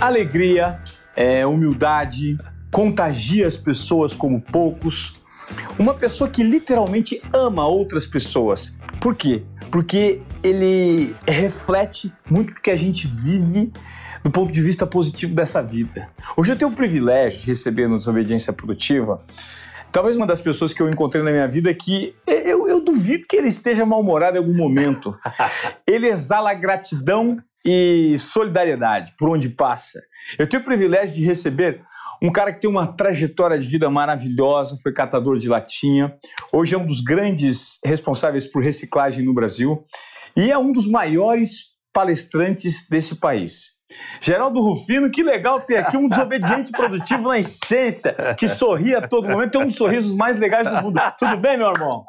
alegria, é, humildade, contagia as pessoas como poucos. Uma pessoa que literalmente ama outras pessoas. Por quê? Porque ele reflete muito do que a gente vive do ponto de vista positivo dessa vida. Hoje eu tenho o privilégio de receber no Desobediência Produtiva talvez uma das pessoas que eu encontrei na minha vida que eu, eu duvido que ele esteja mal-humorado em algum momento. ele exala gratidão e solidariedade por onde passa. Eu tenho o privilégio de receber um cara que tem uma trajetória de vida maravilhosa, foi catador de latinha, hoje é um dos grandes responsáveis por reciclagem no Brasil e é um dos maiores palestrantes desse país. Geraldo Rufino, que legal ter aqui um desobediente produtivo na essência, que sorri a todo momento, tem um dos sorrisos mais legais do mundo. Tudo bem, meu irmão?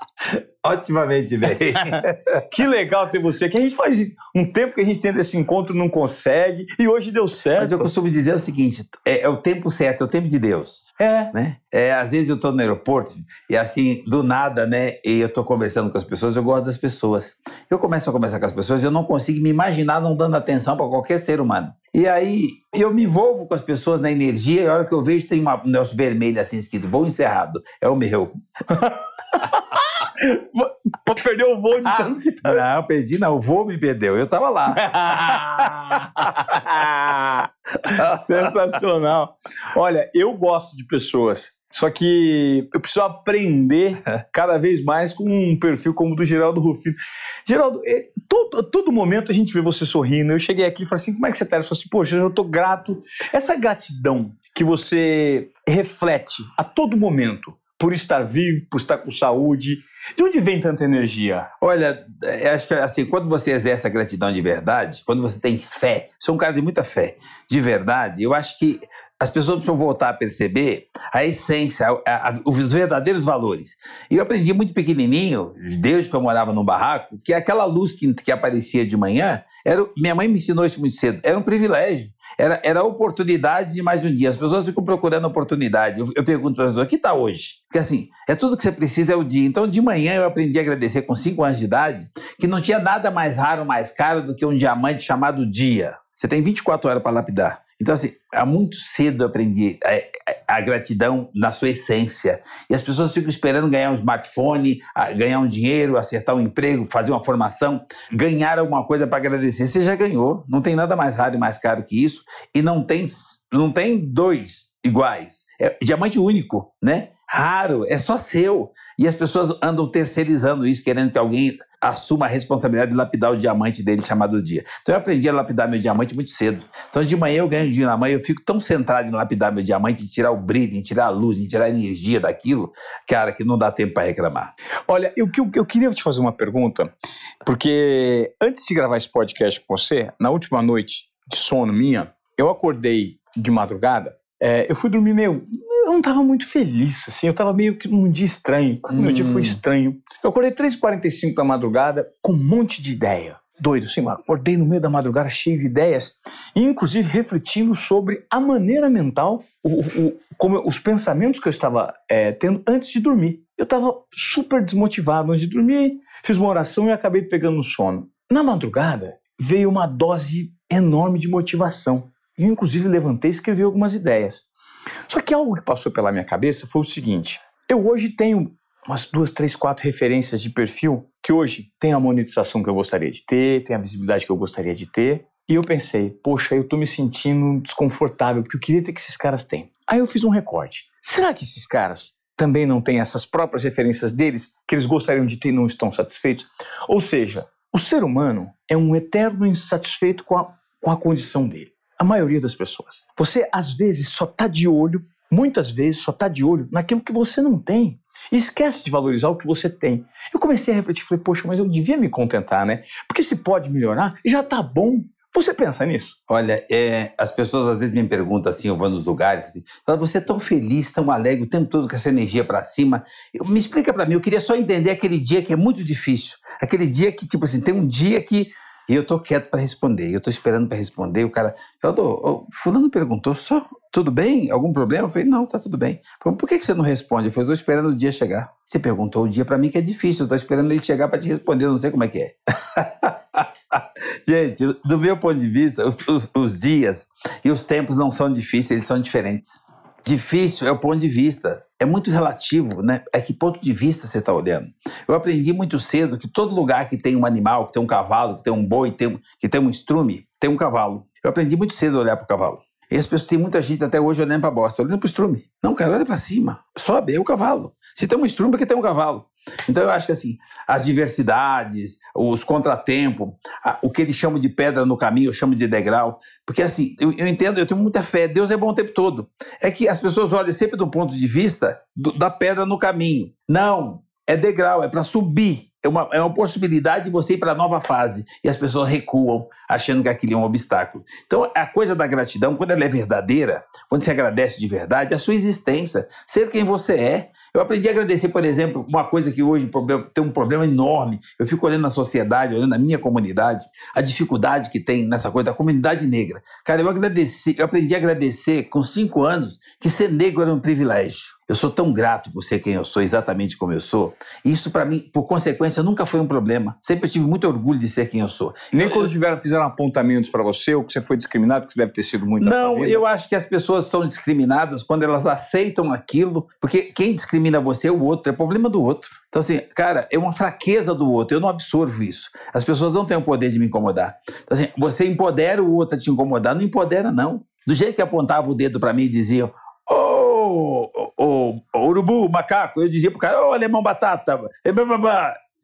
Otimamente bem. que legal ter você aqui. A gente faz um tempo que a gente tenta esse encontro não consegue e hoje deu certo. Mas eu costumo dizer o seguinte: é, é o tempo certo, é o tempo de Deus. É. Né? é às vezes eu estou no aeroporto e assim, do nada, né? E eu estou conversando com as pessoas, eu gosto das pessoas. Eu começo a conversar com as pessoas, eu não consigo me imaginar não dando atenção para qualquer ser humano. E aí eu me envolvo com as pessoas na energia e a hora que eu vejo tem uma, um negócio vermelho assim escrito, voo encerrado. É o meu. Vou perder o voo de tanto que tá. Não, perdi não, o voo me perdeu, eu tava lá. Sensacional. Olha, eu gosto de pessoas. Só que eu preciso aprender cada vez mais com um perfil como o do Geraldo Rufino. Geraldo, é, todo, todo momento a gente vê você sorrindo. Eu cheguei aqui e falei assim: como é que você está? Eu falei assim: poxa, eu estou grato. Essa gratidão que você reflete a todo momento por estar vivo, por estar com saúde. De onde vem tanta energia? Olha, acho que assim, quando você exerce a gratidão de verdade, quando você tem fé, sou um cara de muita fé, de verdade, eu acho que as pessoas precisam voltar a perceber a essência, a, a, os verdadeiros valores. E eu aprendi muito pequenininho, desde que eu morava num barraco, que aquela luz que, que aparecia de manhã, era, minha mãe me ensinou isso muito cedo, era um privilégio. Era, era a oportunidade de mais um dia. As pessoas ficam procurando oportunidade. Eu, eu pergunto para as pessoas, o que está hoje? Porque assim, é tudo que você precisa é o dia. Então, de manhã eu aprendi a agradecer com 5 anos de idade, que não tinha nada mais raro, mais caro do que um diamante chamado dia. Você tem 24 horas para lapidar. Então, assim, há muito cedo aprendi a, a, gratidão na sua essência. E as pessoas ficam esperando ganhar um smartphone, ganhar um dinheiro, acertar um emprego, fazer uma formação, ganhar alguma coisa para agradecer. Você já ganhou. Não tem nada mais raro e mais caro que isso. E não tem, não tem dois iguais. É diamante único, né? Raro, é só seu. E as pessoas andam terceirizando isso, querendo que alguém assuma a responsabilidade de lapidar o diamante dele chamado dia. Então eu aprendi a lapidar meu diamante muito cedo. Então de manhã eu ganho dinheiro na mãe, eu fico tão centrado em lapidar meu diamante, em tirar o brilho, em tirar a luz, em tirar a energia daquilo, cara, que não dá tempo para reclamar. Olha, eu, eu, eu queria te fazer uma pergunta, porque antes de gravar esse podcast com você, na última noite de sono minha, eu acordei de madrugada, é, eu fui dormir meio eu não estava muito feliz, assim, eu estava meio que num dia estranho. Hum. Meu dia foi hum. estranho. Eu acordei 3h45 da madrugada com um monte de ideia. Doido, assim, acordei no meio da madrugada cheio de ideias, e inclusive refletindo sobre a maneira mental, o, o, como os pensamentos que eu estava é, tendo antes de dormir. Eu estava super desmotivado antes de dormir, fiz uma oração e acabei pegando no sono. Na madrugada, veio uma dose enorme de motivação. Eu, inclusive, levantei e escrevi algumas ideias. Só que algo que passou pela minha cabeça foi o seguinte: eu hoje tenho umas duas, três, quatro referências de perfil que hoje tem a monetização que eu gostaria de ter, tem a visibilidade que eu gostaria de ter. E eu pensei, poxa, eu tô me sentindo desconfortável, porque eu queria ter que esses caras têm. Aí eu fiz um recorte. Será que esses caras também não têm essas próprias referências deles que eles gostariam de ter e não estão satisfeitos? Ou seja, o ser humano é um eterno insatisfeito com a, com a condição dele a maioria das pessoas. Você, às vezes, só está de olho, muitas vezes, só está de olho naquilo que você não tem. E esquece de valorizar o que você tem. Eu comecei a refletir, falei, poxa, mas eu devia me contentar, né? Porque se pode melhorar, já está bom. Você pensa nisso? Olha, é, as pessoas às vezes me perguntam assim, eu vou nos lugares, assim, você é tão feliz, tão alegre, o tempo todo com essa energia para cima. Eu, me explica para mim, eu queria só entender aquele dia que é muito difícil. Aquele dia que, tipo assim, tem um dia que e eu tô quieto para responder, eu tô esperando para responder. O cara, o fulano perguntou, só tudo bem? Algum problema? Eu falei, não, tá tudo bem. Falei, por que, que você não responde? Eu falei, tô esperando o dia chegar. Você perguntou o dia para mim que é difícil, eu tô esperando ele chegar para te responder, eu não sei como é que é. Gente, do meu ponto de vista, os, os, os dias e os tempos não são difíceis, eles são diferentes. Difícil é o ponto de vista. É muito relativo, né? É que ponto de vista você está olhando. Eu aprendi muito cedo que todo lugar que tem um animal, que tem um cavalo, que tem um boi, tem, que tem um estrume, tem um cavalo. Eu aprendi muito cedo a olhar para o cavalo. E as pessoas, tem muita gente até hoje olhando para a bosta, olhando para o estrume. Não, cara, olha para cima. Sobe, é o cavalo. Se tem um estrume, é porque tem um cavalo. Então eu acho que assim, as diversidades, os contratempos, o que eles chamam de pedra no caminho, eu chamo de degrau, porque assim, eu, eu, entendo, eu tenho muita fé, Deus é bom o tempo todo. É que as pessoas olham sempre do ponto de vista do, da pedra no caminho. Não, é degrau, é para subir. É uma, é uma possibilidade de você ir para a nova fase. E as pessoas recuam, achando que aquilo é um obstáculo. Então, a coisa da gratidão, quando ela é verdadeira, quando você agradece de verdade, a sua existência, ser quem você é, eu aprendi a agradecer, por exemplo, uma coisa que hoje tem um problema enorme. Eu fico olhando na sociedade, olhando na minha comunidade, a dificuldade que tem nessa coisa da comunidade negra. Cara, eu agradeci, eu aprendi a agradecer com cinco anos que ser negro era um privilégio. Eu sou tão grato por ser quem eu sou, exatamente como eu sou. Isso, para mim, por consequência, nunca foi um problema. Sempre tive muito orgulho de ser quem eu sou. Nem quando tiveram, fizeram apontamentos para você, ou que você foi discriminado, que você deve ter sido muito Não, eu acho que as pessoas são discriminadas quando elas aceitam aquilo, porque quem discrimina você é o outro, é problema do outro. Então, assim, cara, é uma fraqueza do outro, eu não absorvo isso. As pessoas não têm o poder de me incomodar. Então, assim, você empodera o outro a te incomodar, não empodera, não. Do jeito que apontava o dedo para mim e diziam, urubu, macaco, eu dizia pro cara, ô, alemão batata,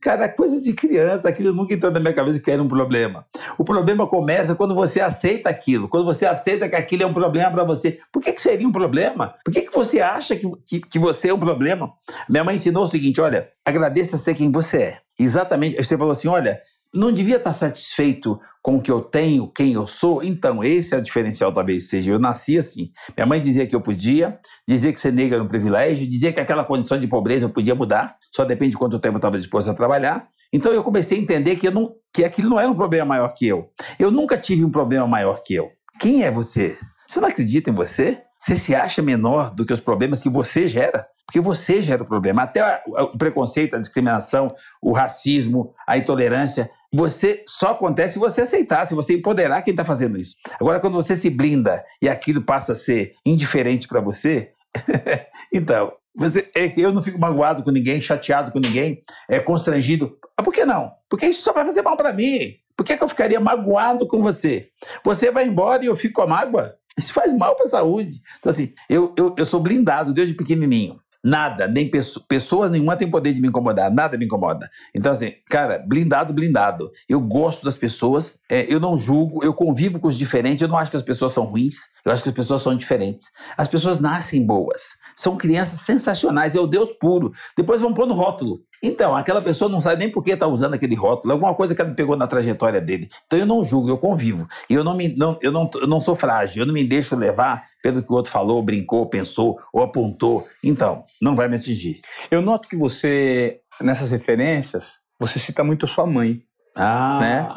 Cara, coisa de criança, aquilo nunca entrou na minha cabeça que era um problema. O problema começa quando você aceita aquilo, quando você aceita que aquilo é um problema para você. Por que, que seria um problema? Por que, que você acha que, que, que você é um problema? Minha mãe ensinou o seguinte: olha, agradeça ser quem você é. Exatamente. Você falou assim: olha, não devia estar satisfeito com o que eu tenho, quem eu sou? Então, esse é o diferencial, talvez seja. Eu nasci assim. Minha mãe dizia que eu podia, dizia que ser negro era um privilégio, dizia que aquela condição de pobreza eu podia mudar, só depende de quanto tempo eu estava disposto a trabalhar. Então, eu comecei a entender que, eu não, que aquilo não era um problema maior que eu. Eu nunca tive um problema maior que eu. Quem é você? Você não acredita em você? Você se acha menor do que os problemas que você gera? Porque você gera o problema. Até o preconceito, a discriminação, o racismo, a intolerância você só acontece se você aceitar, se você empoderar quem está fazendo isso. Agora, quando você se blinda e aquilo passa a ser indiferente para você, então, você, é eu não fico magoado com ninguém, chateado com ninguém, é constrangido. Mas por que não? Porque isso só vai fazer mal para mim. Por que, que eu ficaria magoado com você? Você vai embora e eu fico com a mágoa? Isso faz mal para a saúde. Então, assim, eu, eu, eu sou blindado desde pequenininho. Nada, nem pessoa, pessoas nenhuma tem poder de me incomodar, nada me incomoda. Então, assim, cara, blindado, blindado. Eu gosto das pessoas, é, eu não julgo, eu convivo com os diferentes, eu não acho que as pessoas são ruins, eu acho que as pessoas são diferentes. As pessoas nascem boas, são crianças sensacionais, é o Deus puro. Depois vão pôr no rótulo. Então, aquela pessoa não sabe nem por que está usando aquele rótulo, alguma coisa que ela pegou na trajetória dele. Então eu não julgo, eu convivo. E eu não, me, não, eu não, eu não sou frágil, eu não me deixo levar pelo que o outro falou, brincou, pensou ou apontou. Então, não vai me atingir. Eu noto que você, nessas referências, você cita muito a sua mãe. Ah, né?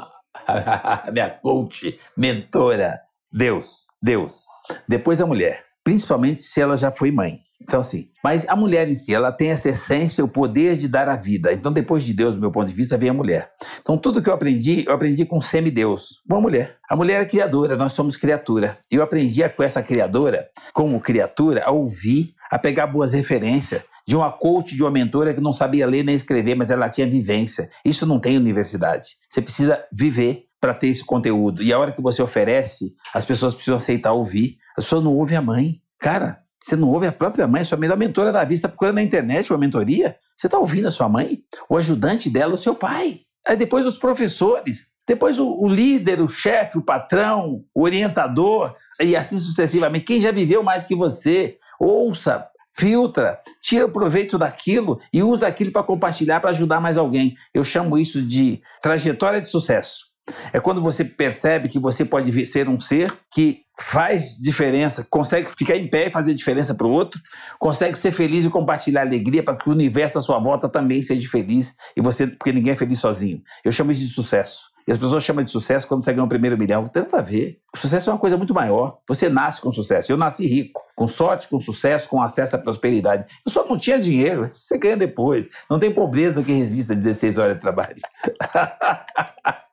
minha coach, mentora, Deus, Deus. Depois a mulher, principalmente se ela já foi mãe. Então, assim, mas a mulher em si, ela tem essa essência, o poder de dar a vida. Então, depois de Deus, do meu ponto de vista, vem a mulher. Então, tudo que eu aprendi, eu aprendi com semideus, uma mulher. A mulher é criadora, nós somos criatura. Eu aprendi com essa criadora, como criatura, a ouvir, a pegar boas referências de uma coach, de uma mentora que não sabia ler nem escrever, mas ela tinha vivência. Isso não tem universidade. Você precisa viver para ter esse conteúdo. E a hora que você oferece, as pessoas precisam aceitar ouvir. As pessoas não ouvem a mãe. Cara, você não ouve a própria mãe, sua melhor mentora da vida, está procurando na internet uma mentoria? Você está ouvindo a sua mãe? O ajudante dela, o seu pai. Aí depois os professores, depois o, o líder, o chefe, o patrão, o orientador, e assim sucessivamente. Quem já viveu mais que você, ouça, filtra, tira o proveito daquilo e usa aquilo para compartilhar, para ajudar mais alguém. Eu chamo isso de trajetória de sucesso. É quando você percebe que você pode ser um ser que faz diferença, consegue ficar em pé e fazer diferença para o outro, consegue ser feliz e compartilhar alegria para que o universo à sua volta também seja feliz e você, porque ninguém é feliz sozinho. Eu chamo isso de sucesso. E as pessoas chamam de sucesso quando você ganha o primeiro milhão. Tem nada a ver. O sucesso é uma coisa muito maior. Você nasce com sucesso. Eu nasci rico, com sorte, com sucesso, com acesso à prosperidade. Eu só não tinha dinheiro. Você ganha depois. Não tem pobreza que resista a 16 horas de trabalho.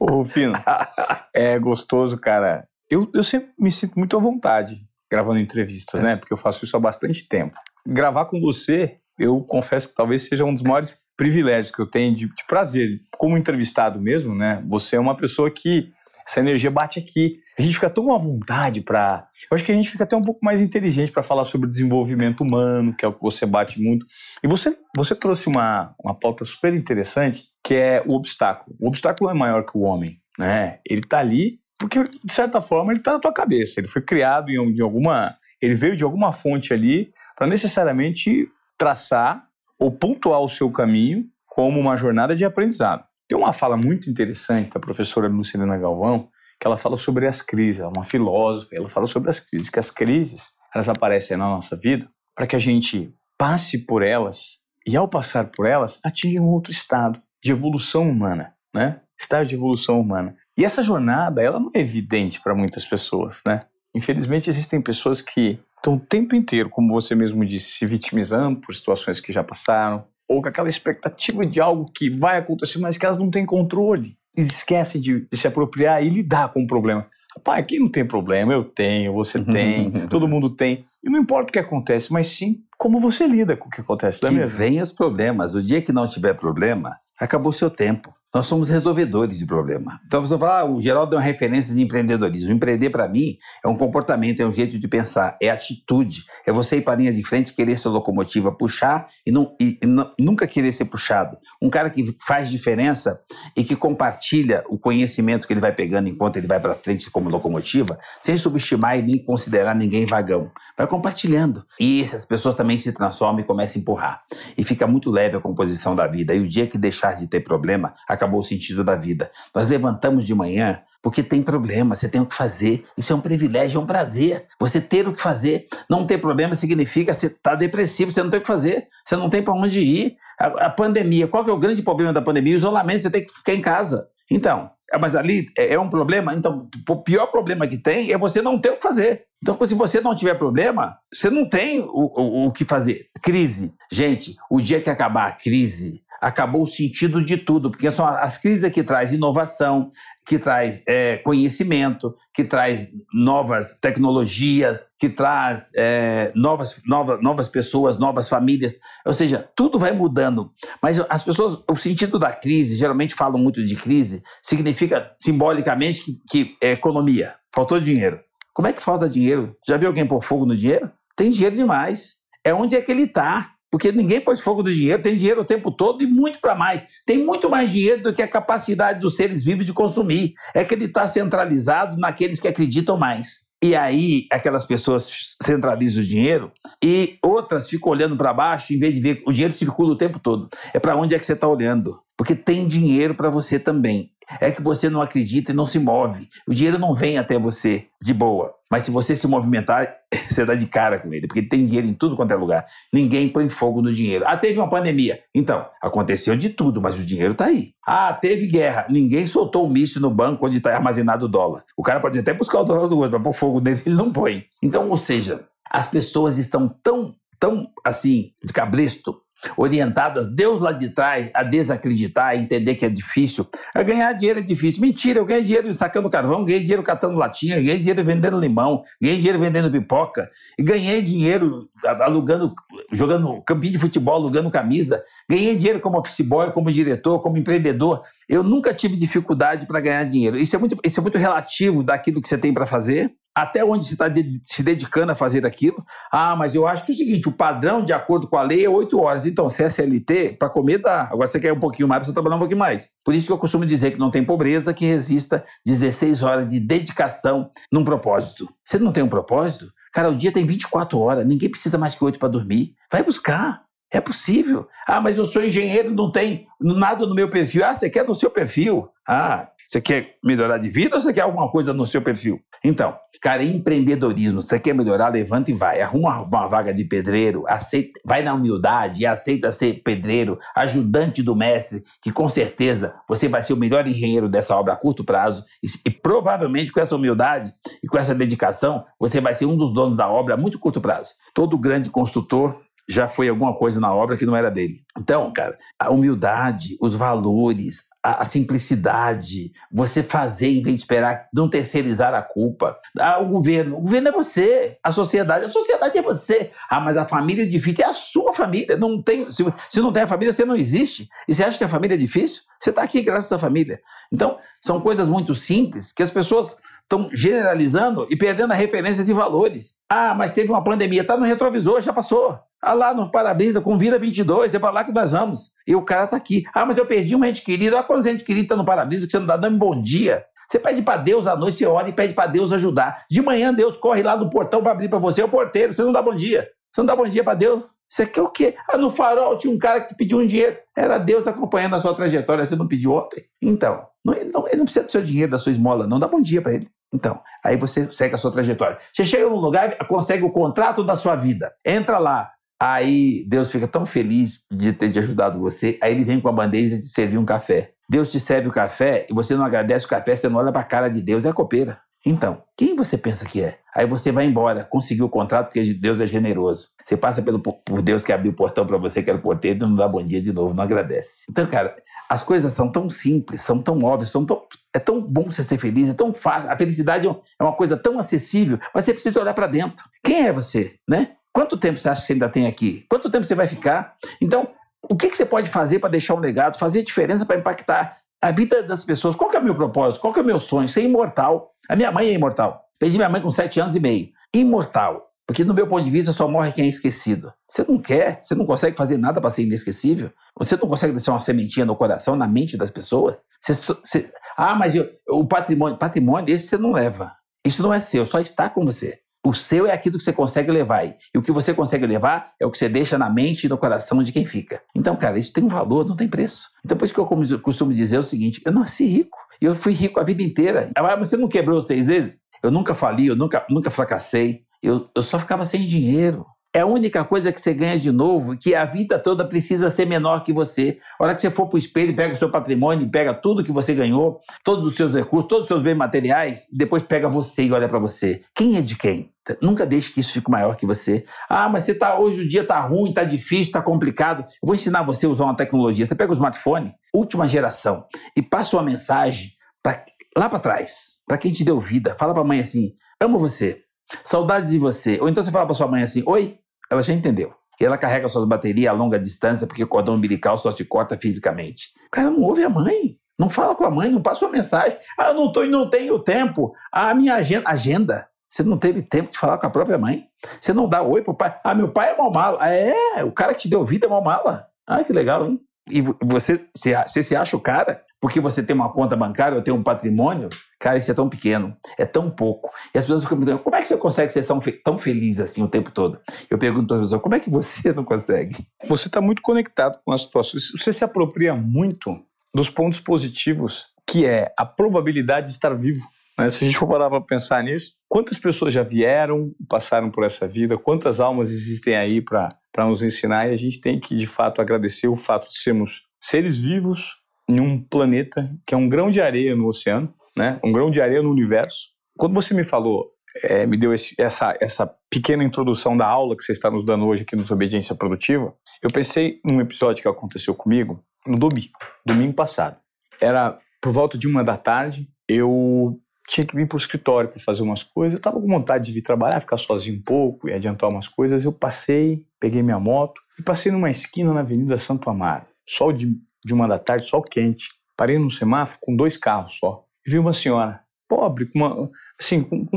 Ô, Rufino, é gostoso, cara. Eu, eu sempre me sinto muito à vontade gravando entrevistas, né? Porque eu faço isso há bastante tempo. Gravar com você, eu confesso que talvez seja um dos maiores privilégios que eu tenho de, de prazer. Como entrevistado mesmo, né? Você é uma pessoa que essa energia bate aqui. A gente fica tão à vontade para. Eu acho que a gente fica até um pouco mais inteligente para falar sobre desenvolvimento humano, que é o que você bate muito. E você, você trouxe uma, uma pauta super interessante, que é o obstáculo. O obstáculo é maior que o homem, né? Ele está ali porque, de certa forma, ele está na tua cabeça. Ele foi criado em, de alguma. Ele veio de alguma fonte ali para necessariamente traçar ou pontuar o seu caminho como uma jornada de aprendizado. Tem uma fala muito interessante da professora Lucilena Galvão, que ela fala sobre as crises, ela é uma filósofa, ela fala sobre as crises, que as crises, elas aparecem na nossa vida para que a gente passe por elas e ao passar por elas, atinja um outro estado de evolução humana, né? Estado de evolução humana. E essa jornada, ela não é evidente para muitas pessoas, né? Infelizmente existem pessoas que estão o tempo inteiro, como você mesmo disse, se vitimizando por situações que já passaram, ou com aquela expectativa de algo que vai acontecer, mas que elas não têm controle. E esquecem de, de se apropriar e lidar com o problema. Pai, aqui não tem problema, eu tenho, você tem, todo mundo tem. E não importa o que acontece, mas sim como você lida com o que acontece. É que mesmo? vem os problemas. O dia que não tiver problema, acabou seu tempo. Nós somos resolvedores de problema. Então você fala, ah, o Geraldo é uma referência de empreendedorismo. Empreender para mim é um comportamento, é um jeito de pensar, é atitude, é você ir para a linha de frente, querer sua locomotiva, puxar e, não, e, e nunca querer ser puxado. Um cara que faz diferença e que compartilha o conhecimento que ele vai pegando enquanto ele vai para frente como locomotiva, sem subestimar e nem considerar ninguém vagão. Vai compartilhando. E essas pessoas também se transformam e começam a empurrar. E fica muito leve a composição da vida. E o dia que deixar de ter problema, acaba acabou o sentido da vida. Nós levantamos de manhã porque tem problema, você tem o que fazer. Isso é um privilégio, é um prazer. Você ter o que fazer. Não ter problema significa você estar tá depressivo, você não tem o que fazer, você não tem para onde ir. A, a, pandemia, qual que é o grande problema da pandemia? O isolamento, você tem que ficar em casa. Então, é, mas ali é, é um problema. Então, o pior problema que tem é você não ter o que fazer. Então, se você não tiver problema, você não tem o, o, o que fazer. Crise. Gente, o dia que acabar a crise, acabou o sentido de tudo, porque são as crises que traz inovação, que traz é, conhecimento, que traz novas tecnologias, que traz é, novas, novas, novas pessoas, novas famílias. Ou seja, tudo vai mudando. Mas as pessoas, o sentido da crise, geralmente falam muito de crise, significa simbolicamente que, que é economia. Faltou dinheiro. Como é que falta dinheiro? Já viu alguém pôr fogo no dinheiro? Tem dinheiro demais. É onde é que ele está. Porque ninguém pôs fogo do dinheiro, tem dinheiro o tempo todo e muito para mais. Tem muito mais dinheiro do que a capacidade dos seres vivos de consumir. É que ele está centralizado naqueles que acreditam mais. E aí, aquelas pessoas centralizam o dinheiro e outras ficam olhando para baixo em vez de ver o dinheiro circula o tempo todo. É para onde é que você está olhando? Porque tem dinheiro para você também. É que você não acredita e não se move. O dinheiro não vem até você de boa. Mas se você se movimentar, você dá de cara com ele, porque tem dinheiro em tudo quanto é lugar. Ninguém põe fogo no dinheiro. Ah, teve uma pandemia. Então, aconteceu de tudo, mas o dinheiro está aí. Ah, teve guerra. Ninguém soltou o um míssil no banco onde está armazenado o dólar. O cara pode até buscar o dólar do outro, mas pôr fogo nele ele não põe. Então, ou seja, as pessoas estão tão, tão assim, de cabresto orientadas, Deus lá de trás, a desacreditar, a entender que é difícil. A ganhar dinheiro é difícil. Mentira, eu ganhei dinheiro sacando carvão, ganhei dinheiro catando latinha, ganhei dinheiro vendendo limão, ganhei dinheiro vendendo pipoca, e ganhei dinheiro alugando, jogando campinho de futebol, alugando camisa, ganhei dinheiro como office boy, como diretor, como empreendedor. Eu nunca tive dificuldade para ganhar dinheiro. Isso é muito, isso é muito relativo daquilo que você tem para fazer até onde você está de, se dedicando a fazer aquilo. Ah, mas eu acho que é o seguinte: o padrão, de acordo com a lei, é 8 horas. Então, se é SLT, para comer dá. Agora você quer um pouquinho mais, você trabalhar um pouquinho mais. Por isso que eu costumo dizer que não tem pobreza que resista 16 horas de dedicação num propósito. Você não tem um propósito? Cara, o dia tem 24 horas, ninguém precisa mais que 8 para dormir. Vai buscar. É possível. Ah, mas eu sou engenheiro, não tem nada no meu perfil. Ah, você quer no seu perfil? Ah, você quer melhorar de vida ou você quer alguma coisa no seu perfil? Então, cara, empreendedorismo. Você quer melhorar, levanta e vai. Arruma uma vaga de pedreiro, aceita, vai na humildade e aceita ser pedreiro, ajudante do mestre, que com certeza você vai ser o melhor engenheiro dessa obra a curto prazo. E, e provavelmente com essa humildade e com essa dedicação, você vai ser um dos donos da obra a muito curto prazo. Todo grande construtor já foi alguma coisa na obra que não era dele. Então, cara, a humildade, os valores, a, a, simplicidade, você fazer em vez de esperar, não terceirizar a culpa. Ah, o governo, o governo é você, a sociedade, a sociedade é você. Ah, mas a família é difícil, é a sua família. Não tem, se, se não tem a família, você não existe. E você acha que a família é difícil? Você está aqui graças à família. Então, são coisas muito simples que as pessoas estão generalizando e perdendo a referência de valores. Ah, mas teve uma pandemia, está no retrovisor, já passou. Ah, lá no Parabéns, com Vida 22, é para lá que nós vamos. E o cara está aqui. Ah, mas eu perdi um ente querido. Ah, quando ente querido está no Parabéns, que você não está dando bom dia. Você pede para Deus à noite, você ora e pede para Deus ajudar. De manhã, Deus corre lá no portão para abrir para você, é o porteiro, você não dá bom dia. Você não dá bom dia para Deus? Você quer o quê? Ah, no farol tinha um cara que te pediu um dinheiro. Era Deus acompanhando a sua trajetória, você não pediu ontem? Então, não, ele, não, ele não precisa do seu dinheiro, da sua esmola, não dá bom dia para ele. Então, aí você segue a sua trajetória. Você chega num lugar, consegue o contrato da sua vida. Entra lá. Aí Deus fica tão feliz de ter te ajudado você. Aí ele vem com a bandeja de servir um café. Deus te serve o café e você não agradece o café, você não olha para a cara de Deus, é copeira. Então, quem você pensa que é? Aí você vai embora, conseguiu o contrato porque Deus é generoso. Você passa pelo, por Deus que abriu o portão para você, que era o porteiro, não dá bom dia de novo, não agradece. Então, cara, as coisas são tão simples, são tão óbvias, são tão, é tão bom você ser feliz, é tão fácil. A felicidade é uma coisa tão acessível, mas você precisa olhar para dentro. Quem é você, né? Quanto tempo você acha que você ainda tem aqui? Quanto tempo você vai ficar? Então, o que, que você pode fazer para deixar um legado, fazer diferença para impactar a vida das pessoas? Qual é o meu propósito? Qual é o meu sonho? Ser imortal. A minha mãe é imortal. Perdi minha mãe com sete anos e meio. Imortal. Porque, no meu ponto de vista, só morre quem é esquecido. Você não quer, você não consegue fazer nada para ser inesquecível. Você não consegue deixar uma sementinha no coração, na mente das pessoas. Você, você, ah, mas eu, o patrimônio, patrimônio, esse você não leva. Isso não é seu, só está com você. O seu é aquilo que você consegue levar. E o que você consegue levar é o que você deixa na mente e no coração de quem fica. Então, cara, isso tem um valor, não tem preço. Então, por isso que eu costumo dizer o seguinte: eu nasci rico. E eu fui rico a vida inteira. Ah, mas você não quebrou seis vezes? Eu nunca fali, eu nunca, nunca fracassei. Eu, eu só ficava sem dinheiro. É a única coisa que você ganha de novo, que a vida toda precisa ser menor que você. A hora que você for para o espelho, pega o seu patrimônio, pega tudo que você ganhou, todos os seus recursos, todos os seus bens materiais, e depois pega você e olha para você. Quem é de quem? Nunca deixe que isso fique maior que você. Ah, mas você tá, hoje o dia está ruim, está difícil, está complicado. Eu vou ensinar você a usar uma tecnologia. Você pega o smartphone, última geração, e passa uma mensagem pra, lá para trás, para quem te deu vida. Fala para a mãe assim: amo você, saudades de você. Ou então você fala para sua mãe assim: oi, ela já entendeu. E ela carrega suas baterias a longa distância porque o cordão umbilical só se corta fisicamente. O cara não ouve a mãe. Não fala com a mãe, não passa uma mensagem. Ah, eu não tô e não tenho tempo. Ah, minha agenda. Agenda. Você não teve tempo de falar com a própria mãe. Você não dá oi pro pai. Ah, meu pai é mal mala. É, o cara que te deu vida é mal mala. Ah, que legal, hein? E você, você se acha o cara porque você tem uma conta bancária ou tem um patrimônio, cara, isso é tão pequeno, é tão pouco. E as pessoas ficam me perguntando, como é que você consegue ser tão, feliz assim o tempo todo? Eu pergunto às pessoas, como é que você não consegue? Você está muito conectado com as situações, você se apropria muito dos pontos positivos, que é a probabilidade de estar vivo. Né? Se a gente for parar para pensar nisso, quantas pessoas já vieram, passaram por essa vida, quantas almas existem aí para nos ensinar, e a gente tem que, de fato, agradecer o fato de sermos seres vivos em um planeta que é um grão de areia no oceano, né? Um grão de areia no universo. Quando você me falou, é, me deu esse, essa, essa pequena introdução da aula que você está nos dando hoje aqui no Desobediência Produtiva, eu pensei num episódio que aconteceu comigo no domingo, domingo passado. Era por volta de uma da tarde, eu tinha que vir para o escritório para fazer umas coisas. Eu estava com vontade de vir trabalhar, ficar sozinho um pouco e adiantar umas coisas. Eu passei, peguei minha moto e passei numa esquina na Avenida Santo Amaro. Sol de de uma da tarde, sol quente. Parei num semáforo com dois carros só. E vi uma senhora, pobre, com uma, assim, com, com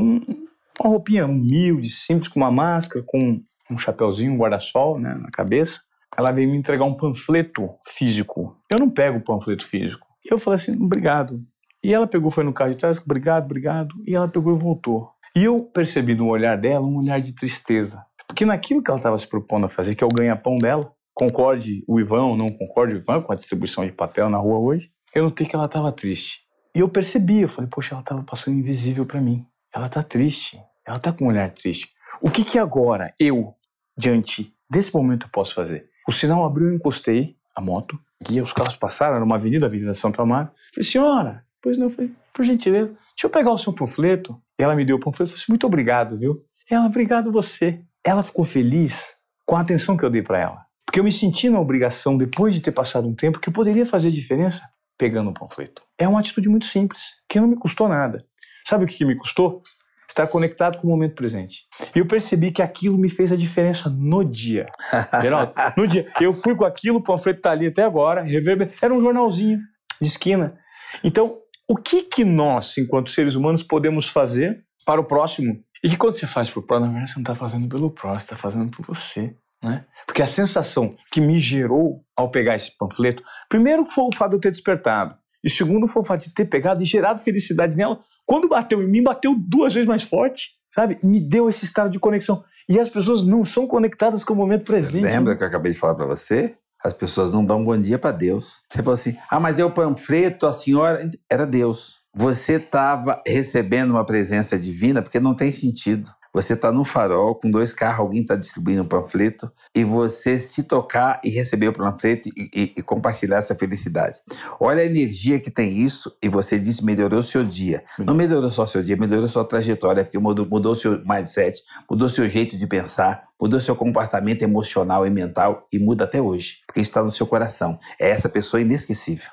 uma roupinha humilde, simples, com uma máscara, com um chapeuzinho, um guarda-sol né, na cabeça. Ela veio me entregar um panfleto físico. Eu não pego o panfleto físico. E eu falei assim, obrigado. E ela pegou, foi no carro de trás, obrigado, obrigado. E ela pegou e voltou. E eu percebi no olhar dela um olhar de tristeza. Porque naquilo que ela estava se propondo a fazer, que é o ganha-pão dela, concorde o Ivan ou não concorde o Ivan com a distribuição de papel na rua hoje, eu notei que ela estava triste. E eu percebi, eu falei, poxa, ela estava passando invisível para mim. Ela está triste, ela está com um olhar triste. O que que agora eu, diante desse momento, posso fazer? O sinal abriu, eu encostei a moto, e os carros passaram, era uma avenida, Avenida Santo Amaro. Falei, senhora, pois não, eu falei, por gentileza, deixa eu pegar o seu panfleto. E ela me deu o panfleto, eu falei, muito obrigado, viu? Ela, obrigado você. Ela ficou feliz com a atenção que eu dei para ela. Porque eu me senti na obrigação, depois de ter passado um tempo, que eu poderia fazer diferença pegando o panfleto. É uma atitude muito simples, que não me custou nada. Sabe o que, que me custou? Estar conectado com o momento presente. E eu percebi que aquilo me fez a diferença no dia. Geraldo, no dia. Eu fui com aquilo, o panfleto está ali até agora, reverber... era um jornalzinho de esquina. Então, o que, que nós, enquanto seres humanos, podemos fazer para o próximo? E que quando você faz para o próximo, na verdade você não está fazendo pelo próximo, você está fazendo por você. Né? Porque a sensação que me gerou ao pegar esse panfleto, primeiro foi o fato de eu ter despertado, e segundo foi o fato de ter pegado e gerado felicidade nela. Quando bateu em mim, bateu duas vezes mais forte, sabe? Me deu esse estado de conexão. E as pessoas não são conectadas com o momento presente. Você lembra que eu acabei de falar para você? As pessoas não dão um bom dia para Deus. Você falou assim: ah, mas é o panfleto, a senhora. Era Deus. Você estava recebendo uma presença divina porque não tem sentido. Você está no farol com dois carros, alguém está distribuindo um panfleto e você se tocar e receber o panfleto e, e, e, compartilhar essa felicidade. Olha a energia que tem isso e você disse melhorou o seu dia. Não melhorou só o seu dia, melhorou sua trajetória, porque mudou, mudou seu mindset, mudou seu jeito de pensar, mudou seu comportamento emocional e mental e muda até hoje, porque está no seu coração. É essa pessoa inesquecível.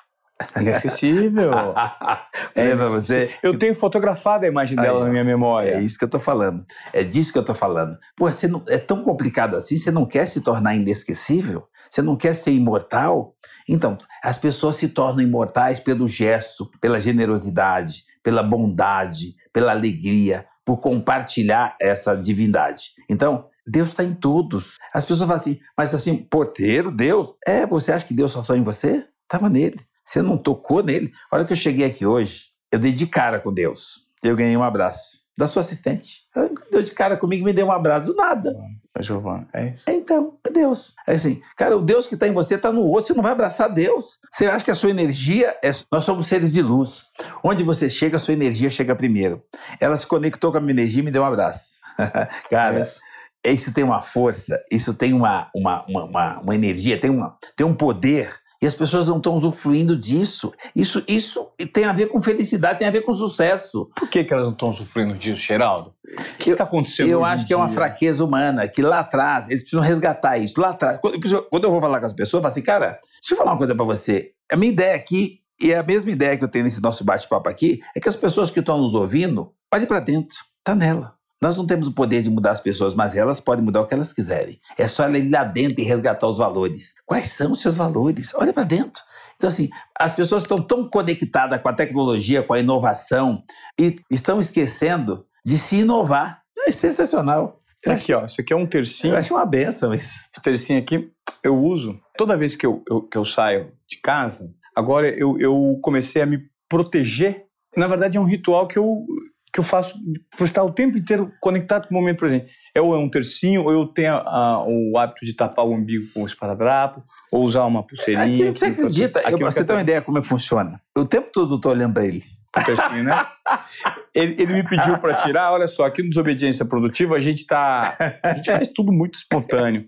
Inesquecível. é você. Eu tenho fotografado a imagem dela Aí, na minha memória. É isso que eu tô falando. É disso que eu tô falando. Pô, você não, é tão complicado assim, você não quer se tornar inesquecível? Você não quer ser imortal? Então, as pessoas se tornam imortais pelo gesto, pela generosidade, pela bondade, pela alegria, por compartilhar essa divindade. Então, Deus está em todos. As pessoas falam assim, mas assim, porteiro, Deus? É, você acha que Deus só está em você? Estava nele. Você não tocou nele? Olha que eu cheguei aqui hoje, eu dei de cara com Deus. Eu ganhei um abraço da sua assistente. Ela deu de cara comigo e me deu um abraço do nada. A Giovana, é isso? Então, é Deus. É assim, cara, o Deus que está em você está no outro, você não vai abraçar Deus. Você acha que a sua energia é. Nós somos seres de luz. Onde você chega, a sua energia chega primeiro. Ela se conectou com a minha energia e me deu um abraço. cara, é isso. isso tem uma força, isso tem uma, uma, uma, uma, uma energia, tem, uma, tem um poder e as pessoas não estão usufruindo disso. Isso, isso tem a ver com felicidade, tem a ver com sucesso. Por que, que elas não estão usufruindo disso, Geraldo? O que está acontecendo? Eu acho que é uma fraqueza humana, que lá atrás, eles precisam resgatar isso. Lá atrás, quando eu vou falar com as pessoas, eu falo assim, cara, deixa eu falar uma coisa para você. A minha ideia aqui, e é a mesma ideia que eu tenho nesse nosso bate-papo aqui, é que as pessoas que estão nos ouvindo, olhem para dentro, tá nela. Nós não temos o poder de mudar as pessoas, mas elas podem mudar o que elas quiserem. É só ela ir lá dentro e resgatar os valores. Quais são os seus valores? Olha para dentro. Então, assim, as pessoas estão tão conectadas com a tecnologia, com a inovação, e estão esquecendo de se inovar. É sensacional. Aqui, ó, isso aqui é um tercinho. Eu acho uma benção isso. Esse tercinho aqui eu uso toda vez que eu, eu que eu saio de casa. Agora eu, eu comecei a me proteger. Na verdade, é um ritual que eu, que eu faço por estar o tempo inteiro conectado com o momento presente. Ou é um tercinho, ou eu tenho a, o hábito de tapar o umbigo com o esparadrapo, ou usar uma pulseirinha. Aquilo que você acredita, eu, você tem uma ideia como é que funciona. O tempo todo eu tô olhando para ele. O tercinho, né? ele, ele, me pediu para tirar, olha só, aqui no Desobediência Produtiva a gente tá. A gente faz tudo muito espontâneo.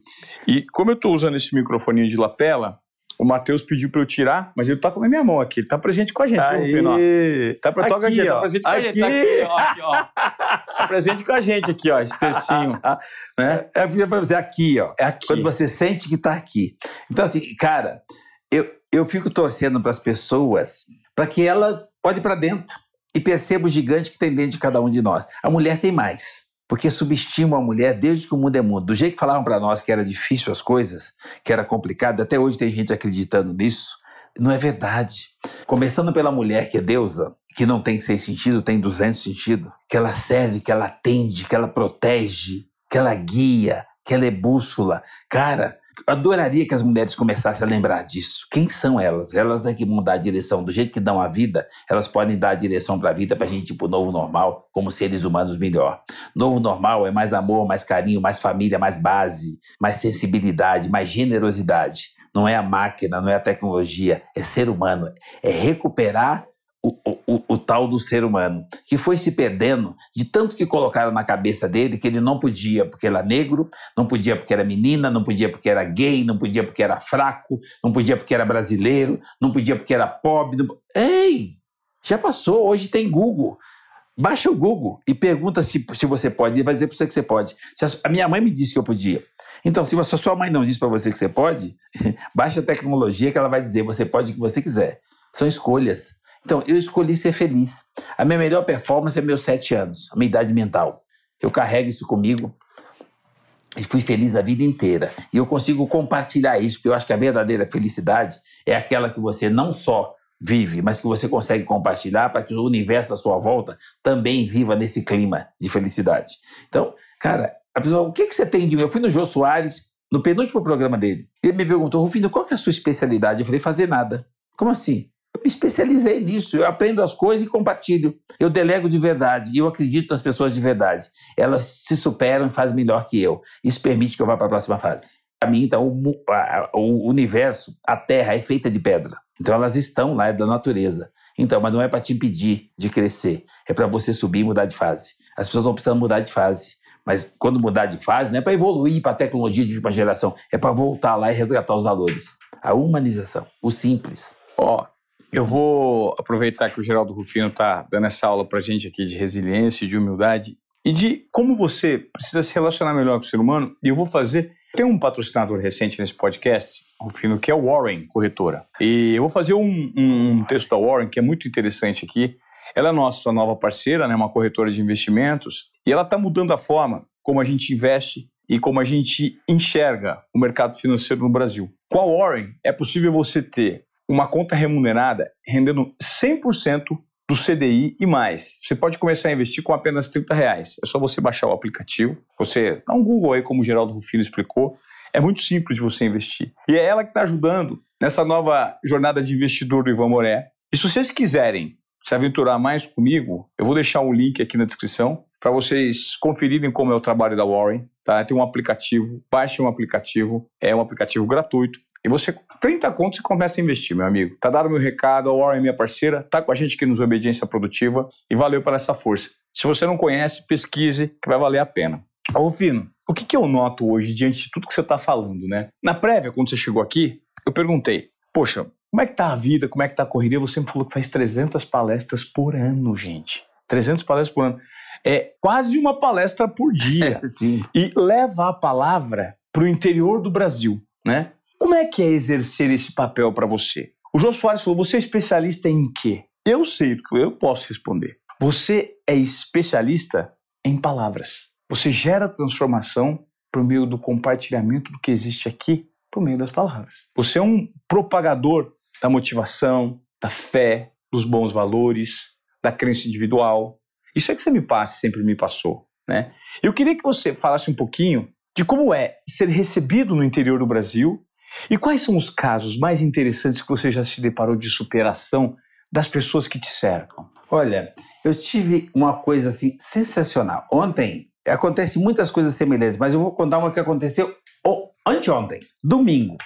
E como eu estou usando esse microfoninho de lapela, o Matheus pediu para eu tirar, mas ele tá com a minha mão aqui. Ele tá presente com a gente, Aí. viu, Tá pra aqui, toca aqui, ó. tá presente com aqui. a gente. Tá aqui, ó, aqui. Tá presente com a gente aqui, ó, esse tercinho. né? É para você aqui, ó. É aqui. Quando você sente que tá aqui. Então, assim, cara, eu, eu fico torcendo para as pessoas para que elas olhem para dentro e percebam o gigante que tem dentro de cada um de nós. A mulher tem mais porque subestimam a mulher desde que o mundo é mundo. Do jeito que falavam para nós que era difícil as coisas, que era complicado, até hoje tem gente acreditando nisso, não é verdade. Começando pela mulher que é deusa, que não tem seis sentidos, tem duzentos sentidos, que ela serve, que ela atende, que ela protege, que ela guia, que ela é bússola. Cara, adoraria que as mulheres começassem a lembrar disso. Quem são elas? Elas é que vão dar a direção. Do jeito que dão a vida, elas podem dar a direção para a vida para a gente ir para o novo normal, como seres humanos melhor. Novo normal é mais amor, mais carinho, mais família, mais base, mais sensibilidade, mais generosidade. Não é a máquina, não é a tecnologia, é ser humano. É recuperar o, o, o, tal do ser humano, que foi se perdendo de tanto que colocaram na cabeça dele que ele não podia porque era negro, não podia porque era menina, não podia porque era gay, não podia porque era fraco, não podia porque era brasileiro, não podia porque era pobre. Não... Ei! Já passou, hoje tem Google. Baixa o Google e pergunta se, se você pode. Ele vai dizer para você que você pode. A, a, minha mãe me disse que eu podia. Então, se a sua mãe não disse para você que você pode, baixa a tecnologia que ela vai dizer você pode o que você quiser. São escolhas. Então, eu escolhi ser feliz. A minha melhor performance é meus sete anos, a minha idade mental. Eu carrego isso comigo e fui feliz a vida inteira. E eu consigo compartilhar isso, porque eu acho que a verdadeira felicidade é aquela que você não só vive, mas que você consegue compartilhar para que o universo à sua volta também viva nesse clima de felicidade. Então, cara, a pessoa, o que, que você tem de mim? Eu fui no Jô Soares, no penúltimo programa dele. Ele me perguntou, Rufino, qual que é a sua especialidade? Eu falei, fazer nada. Como assim? Me especializei nisso, eu aprendo as coisas e compartilho. Eu delego de verdade e eu acredito nas pessoas de verdade. Elas se superam fazem melhor que eu. Isso permite que eu vá para a próxima fase. Para mim, então, o, a, o universo, a Terra é feita de pedra. Então elas estão lá, é da natureza. Então, mas não é para te impedir de crescer, é para você subir e mudar de fase. As pessoas não precisam mudar de fase. Mas quando mudar de fase, não é para evoluir para a tecnologia de última geração, é para voltar lá e resgatar os valores. A humanização, o simples. Ó, oh, eu vou aproveitar que o Geraldo Rufino está dando essa aula para gente aqui de resiliência, de humildade e de como você precisa se relacionar melhor com o ser humano. E eu vou fazer. Tem um patrocinador recente nesse podcast, Rufino, que é o Warren Corretora. E eu vou fazer um, um texto da Warren que é muito interessante aqui. Ela é nossa nova parceira, né, uma corretora de investimentos, e ela está mudando a forma como a gente investe e como a gente enxerga o mercado financeiro no Brasil. Com a Warren, é possível você ter uma conta remunerada rendendo 100% do CDI e mais. Você pode começar a investir com apenas 30 reais. É só você baixar o aplicativo, você dá um Google aí, como o Geraldo Rufino explicou. É muito simples de você investir. E é ela que está ajudando nessa nova jornada de investidor do Ivan Moré. E se vocês quiserem se aventurar mais comigo, eu vou deixar um link aqui na descrição para vocês conferirem como é o trabalho da Warren. Tá? Tem um aplicativo, baixe um aplicativo, é um aplicativo gratuito. E você, 30 contos, e começa a investir, meu amigo. Tá dado meu recado, a Warren, minha parceira, tá com a gente aqui nos Obediência Produtiva e valeu por essa força. Se você não conhece, pesquise, que vai valer a pena. Ô, Fino, o que, que eu noto hoje diante de tudo que você está falando, né? Na prévia, quando você chegou aqui, eu perguntei, poxa, como é que tá a vida, como é que tá a corrida? Você me falou que faz 300 palestras por ano, gente. 300 palestras por ano. É quase uma palestra por dia. É, sim. E leva a palavra para o interior do Brasil, né? Como é que é exercer esse papel para você? O João Soares falou: você é especialista em quê? Eu sei, eu posso responder. Você é especialista em palavras. Você gera transformação por meio do compartilhamento do que existe aqui por meio das palavras. Você é um propagador da motivação, da fé, dos bons valores, da crença individual. Isso é que você me passa, sempre me passou. Né? Eu queria que você falasse um pouquinho de como é ser recebido no interior do Brasil e quais são os casos mais interessantes que você já se deparou de superação das pessoas que te cercam? Olha, eu tive uma coisa assim sensacional. Ontem acontece muitas coisas semelhantes, mas eu vou contar uma que aconteceu anteontem, domingo.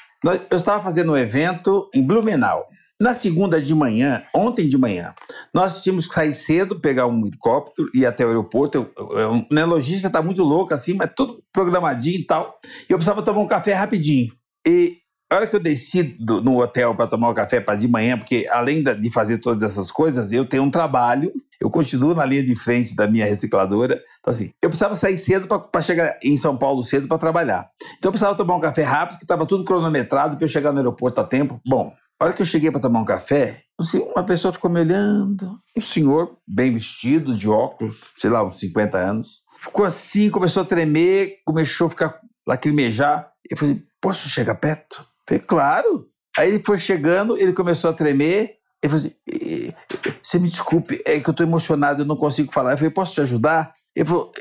Eu estava fazendo um evento em Blumenau. Na segunda de manhã, ontem de manhã, nós tínhamos que sair cedo, pegar um helicóptero, ir até o aeroporto. Eu, eu, a logística está muito louca assim, mas tudo programadinho e tal. E eu precisava tomar um café rapidinho. E a hora que eu desci do, no hotel para tomar o um café para de manhã, porque além de fazer todas essas coisas, eu tenho um trabalho, eu continuo na linha de frente da minha recicladora. Então, assim, eu precisava sair cedo para chegar em São Paulo cedo para trabalhar. Então, eu precisava tomar um café rápido, que estava tudo cronometrado para eu chegar no aeroporto a tempo. Bom, a hora que eu cheguei para tomar um café, assim, uma pessoa ficou me olhando, um senhor bem vestido, de óculos, sei lá, uns 50 anos, ficou assim, começou a tremer, começou a ficar lacrimejar. Eu falei, posso chegar perto? Falei, claro. Aí ele foi chegando, ele começou a tremer. Ele falou assim: você me desculpe, é que eu estou emocionado, eu não consigo falar. Eu falei, posso te ajudar? Ele falou,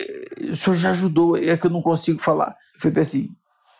o senhor já ajudou, é que eu não consigo falar. Eu falei assim,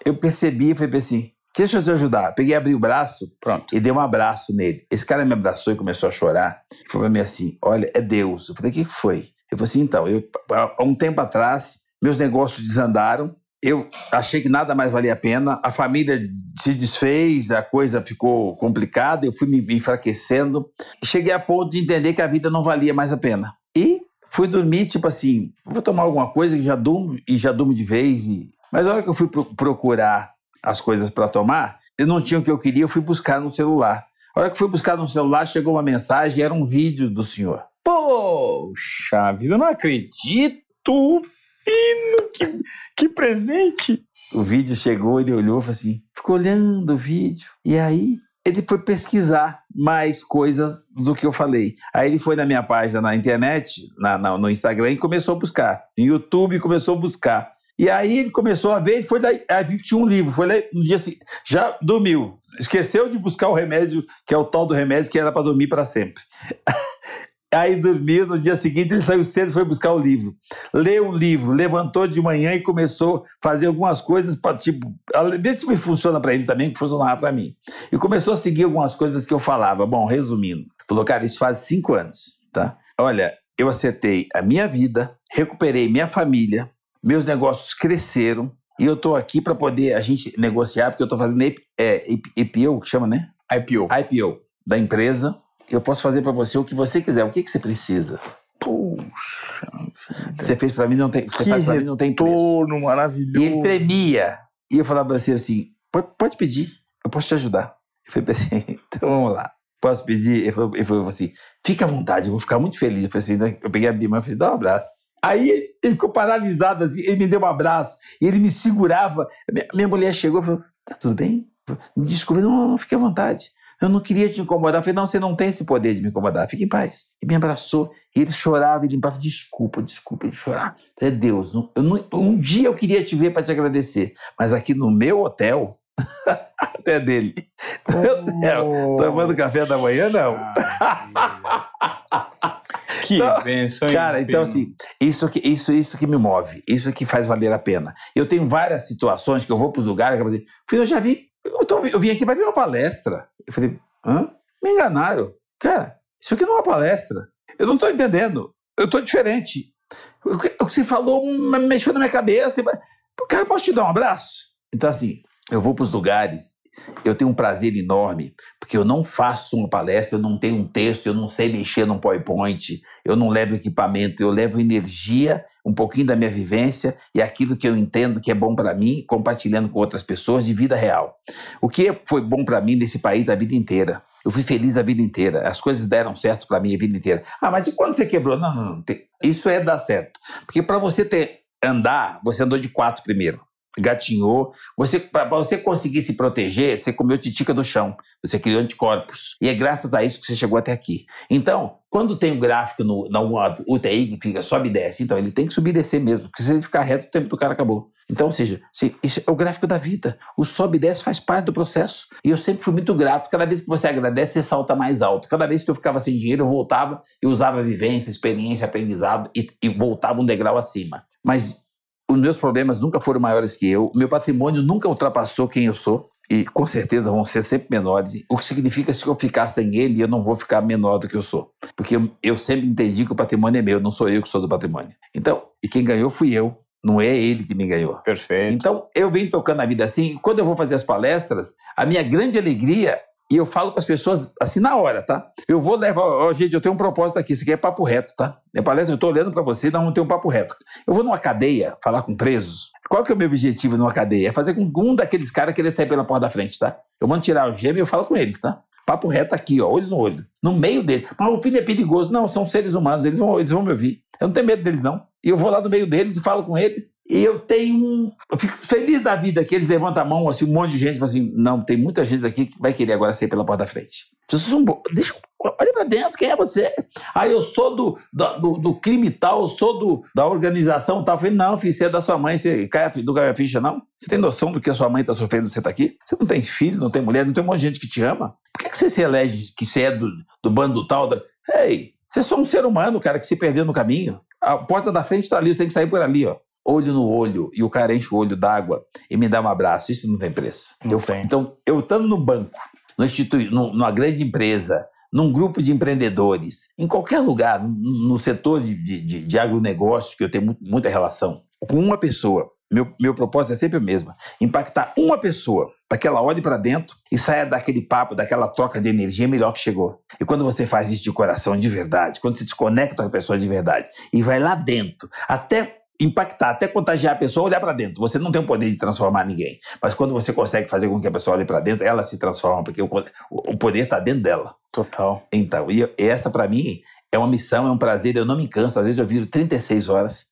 eu percebi, eu falei assim, deixa eu te ajudar. Peguei, abri o braço Pronto. e dei um abraço nele. Esse cara me abraçou e começou a chorar. Ele falou para mim assim, olha, é Deus. Eu falei, o que foi? Ele falou assim, então, eu, há um tempo atrás, meus negócios desandaram, eu achei que nada mais valia a pena. A família se desfez, a coisa ficou complicada, eu fui me enfraquecendo. Cheguei a ponto de entender que a vida não valia mais a pena. E fui dormir, tipo assim, vou tomar alguma coisa que já durmo e já durmo de vez. E... Mas a hora que eu fui procurar as coisas para tomar, eu não tinha o que eu queria, eu fui buscar no celular. A hora que fui buscar no celular, chegou uma mensagem, era um vídeo do senhor. Poxa vida, eu não acredito! Fino, que, que presente! O vídeo chegou, ele olhou assim, ficou olhando o vídeo. E aí ele foi pesquisar mais coisas do que eu falei. Aí ele foi na minha página na internet, na, na, no Instagram, e começou a buscar. No YouTube começou a buscar. E aí ele começou a ver, ele foi daí, aí viu que tinha um livro, foi lá no dia assim, já dormiu, esqueceu de buscar o remédio, que é o tal do remédio que era para dormir para sempre. Aí dormiu, no dia seguinte ele saiu cedo e foi buscar o livro. Leu o livro, levantou de manhã e começou a fazer algumas coisas para, tipo, ver se funciona para ele também, que funcionava para mim. E começou a seguir algumas coisas que eu falava. Bom, resumindo, falou, cara, isso faz cinco anos, tá? Olha, eu acertei a minha vida, recuperei minha família, meus negócios cresceram e eu estou aqui para poder a gente negociar, porque eu estou fazendo é, IPO, que chama, né? IPO. IPO da empresa eu posso fazer para você o que você quiser. O que, que você precisa? Puxa. Você fez para mim não tem, você que faz para mim não tem preço. Maravilhoso. E ele tremia. E eu falava para você assim, pode, pedir, eu posso te ajudar. Eu falei assim, então vamos lá. Posso pedir? Ele falou, ele falou assim, fica à vontade, eu vou ficar muito feliz. Eu falei assim, né? eu peguei a minha mão e falei, dá um abraço. Aí ele ficou paralisado assim, ele me deu um abraço, e ele me segurava. Minha, minha mulher chegou e falou, tá tudo bem? Me desculpa, não, não, fique à vontade. Eu não queria te incomodar. Eu falei, não, você não tem esse poder de me incomodar. Fique em paz. E me abraçou. E ele chorava e limpava. Desculpa, desculpa. Ele chorava. É Deus. Não, não, um dia eu queria te ver para te agradecer. Mas aqui no meu hotel, até dele. No meu hotel, tomando café da manhã, não. Que então, benção. Cara, então assim, isso que, isso, isso que me move, isso que faz valer a pena. Eu tenho várias situações que eu vou para os lugares que eu vou dizer, eu já vi, eu, tô, eu vim aqui para ver uma palestra. Eu falei, hã? Me enganaram. Cara, isso aqui não é uma palestra. Eu não estou entendendo. Eu estou diferente. O que, o que você falou mexeu na minha cabeça. Cara, posso te dar um abraço? Então, assim, eu vou para os lugares, eu tenho um prazer enorme, porque eu não faço uma palestra, eu não tenho um texto, eu não sei mexer num PowerPoint, eu não levo equipamento, eu levo energia, um pouquinho da minha vivência e aquilo que eu entendo que é bom para mim, compartilhando com outras pessoas de vida real. O que foi bom para mim nesse país a vida inteira? Eu fui feliz a vida inteira. As coisas deram certo para mim a vida inteira. Ah, mas e quando você quebrou? Não, não, não. Isso é dar certo. Porque para você ter andar, você andou de quatro primeiro gatinhou. Você, para você conseguir se proteger, você comeu titica do chão, você criou anticorpos. E é graças a isso que você chegou até aqui. Então, quando tem um gráfico no, na UTI que fica sobe e desce, então ele tem que subir e descer mesmo, porque se ele ficar reto, o tempo do cara acabou. Então, ou seja, se, isso é o gráfico da vida. O sobe e desce faz parte do processo. E eu sempre fui muito grato. Cada vez que você agradece, você salta mais alto. Cada vez que eu ficava sem dinheiro, eu voltava e usava vivência, experiência, aprendizado e, e voltava um degrau acima. Mas os meus problemas nunca foram maiores que eu, meu patrimônio nunca ultrapassou quem eu sou e com certeza vão ser sempre menores, o que significa que se eu ficar sem ele, eu não vou ficar menor do que eu sou. Porque eu, eu, sempre entendi que o patrimônio é meu, não sou eu que sou do patrimônio. Então, e quem ganhou fui eu, não é ele que me ganhou. Perfeito. Então, eu venho tocando a vida assim, quando eu vou fazer as palestras, a minha grande alegria e eu falo para as pessoas assim na hora, tá? Eu vou levar, ó, gente, eu tenho um propósito aqui, isso aqui é papo reto, tá? É palestra, eu estou olhando para você, não tem um papo reto. Eu vou numa cadeia falar com presos. Qual que é o meu objetivo numa cadeia? É fazer com um daqueles caras que eles sair pela porta da frente, tá? Eu mando tirar o gêmeo e eu falo com eles, tá? Papo reto aqui, ó, olho no olho, no meio dele. Mas o filho é perigoso. Não, são seres humanos, eles vão, eles vão me ouvir. Eu não tenho medo deles, não. E eu vou lá no meio deles e falo com eles. E eu tenho um. Eu fico feliz da vida que eles levantam a mão, assim, um monte de gente assim: não, tem muita gente aqui que vai querer agora sair pela porta da frente. Deixa, olha pra dentro, quem é você? Aí eu sou do, do, do crime tal, eu sou do, da organização tal. Eu falei, não, filho, você é da sua mãe, você cai, do cai a ficha, não? Você tem noção do que a sua mãe está sofrendo você está aqui? Você não tem filho, não tem mulher, não tem um monte de gente que te ama? Por que, que você se elege que você é do, do bando tal? Da... Ei, você é só um ser humano, cara, que se perdeu no caminho. A porta da frente está ali, você tem que sair por ali, ó olho no olho e o cara enche o olho d'água e me dá um abraço, isso não tem preço. Não eu, tem. Então, eu estando no banco, no institui, numa grande empresa, num grupo de empreendedores, em qualquer lugar, no setor de, de, de agronegócio, que eu tenho muita relação, com uma pessoa, meu, meu propósito é sempre o mesmo: impactar uma pessoa para que ela olhe para dentro e saia daquele papo, daquela troca de energia melhor que chegou. E quando você faz isso de coração, de verdade, quando se desconecta com a pessoa de verdade e vai lá dentro, até impactar, até contagiar a pessoa, olhar para dentro. Você não tem o poder de transformar ninguém, mas quando você consegue fazer com que a pessoa olhe para dentro, ela se transforma, porque o, o poder está dentro dela. Total. Então, e essa para mim É uma missão, é um prazer, eu não me canso. Às vezes eu viro 36 horas,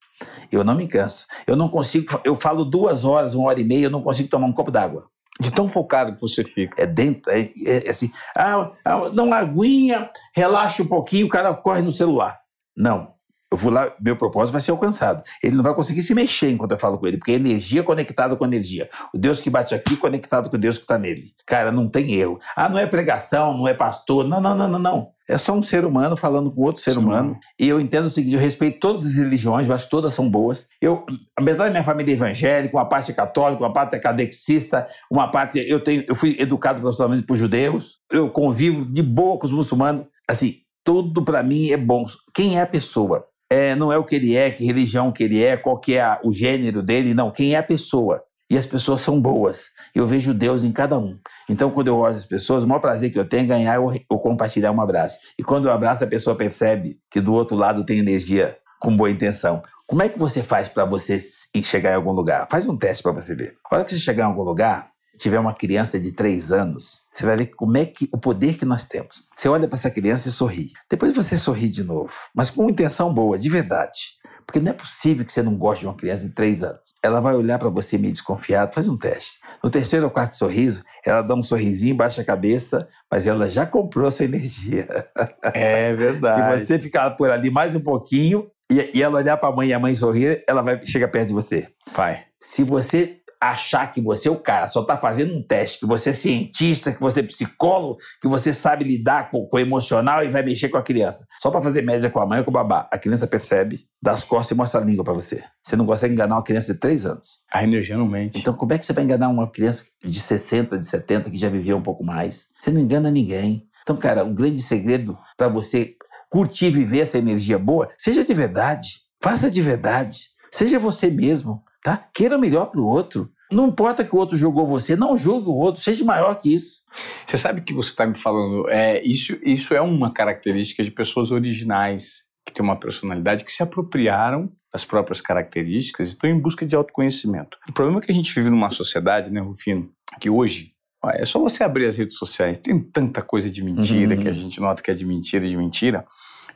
eu não me canso. Eu não consigo, eu falo duas horas, uma hora e meia, eu não consigo tomar um copo d'água. De tão focado que você fica. É dentro, é, é, é assim, ah, ah, dá uma aguinha, relaxa um pouquinho, o cara corre no celular. Não, eu vou lá, meu propósito vai ser alcançado. Ele não vai conseguir se mexer enquanto eu falo com ele, porque é energia conectada com energia. O Deus que bate aqui conectado com o Deus que está nele. Cara, não tem erro. Ah, não é pregação, não é pastor. Não, não, não, não, não. É só um ser humano falando com outro ser Sim. humano. E eu entendo o seguinte: eu respeito todas as religiões, eu acho que todas são boas. Eu, a metade da minha família é evangélica, uma parte é católica, uma parte é cadexista, uma parte. Eu, tenho, eu fui educado profissionalmente por judeus, eu convivo de boa com os muçulmanos. Assim, tudo para mim é bom. Quem é a pessoa? É, não é o que ele é, que religião que ele é, qual que é a, o gênero dele, não, quem é a pessoa. E as pessoas são boas. Eu vejo Deus em cada um. Então, quando eu olho as pessoas, o maior prazer que eu tenho é ganhar ou, compartilhar um abraço. E quando eu abraço, a pessoa percebe que do outro lado tem energia com boa intenção. Como é que você faz para você chegar em algum lugar? Faz um teste para você ver. A hora que você chegar em algum lugar, tiver uma criança de três anos, você vai ver como é que o poder que nós temos. Você olha para essa criança e sorri. Depois você sorri de novo, mas com uma intenção boa, de verdade. Porque não é possível que você não goste de uma criança de três anos. Ela vai olhar para você meio desconfiado, faz um teste. No terceiro ou quarto sorriso, ela dá um sorrisinho, baixa a cabeça, mas ela já comprou a sua energia. É verdade. Se você ficar por ali mais um pouquinho e, e ela olhar para a mãe e a mãe sorrir, ela vai chegar perto de você. Vai. Se você achar que você é o cara, só está fazendo um teste, que você é cientista, que você é psicólogo, que você sabe lidar com, com o emocional e vai mexer com a criança. Só para fazer média com a mãe ou com o babá. A criança percebe, dá as costas e mostra a língua para você. Você não consegue enganar uma criança de 3 anos. A energia não mente. Então, como é que você vai enganar uma criança de 60, de 70, que já viveu um pouco mais? Você não engana ninguém. Então, cara, um grande segredo para você curtir e viver essa energia boa, seja de verdade. Faça de verdade. Seja você mesmo tá? Queira melhor para o outro. Não importa que o outro jogou você, não julgue o outro, seja maior que isso. Você sabe que você está me falando, é, isso, isso é uma característica de pessoas originais, que têm uma personalidade, que se apropriaram das próprias características e estão em busca de autoconhecimento. O problema é que a gente vive numa sociedade, né, Rufino, que hoje é só você abrir as redes sociais, tem tanta coisa de mentira uhum. que a gente nota que é de mentira de mentira,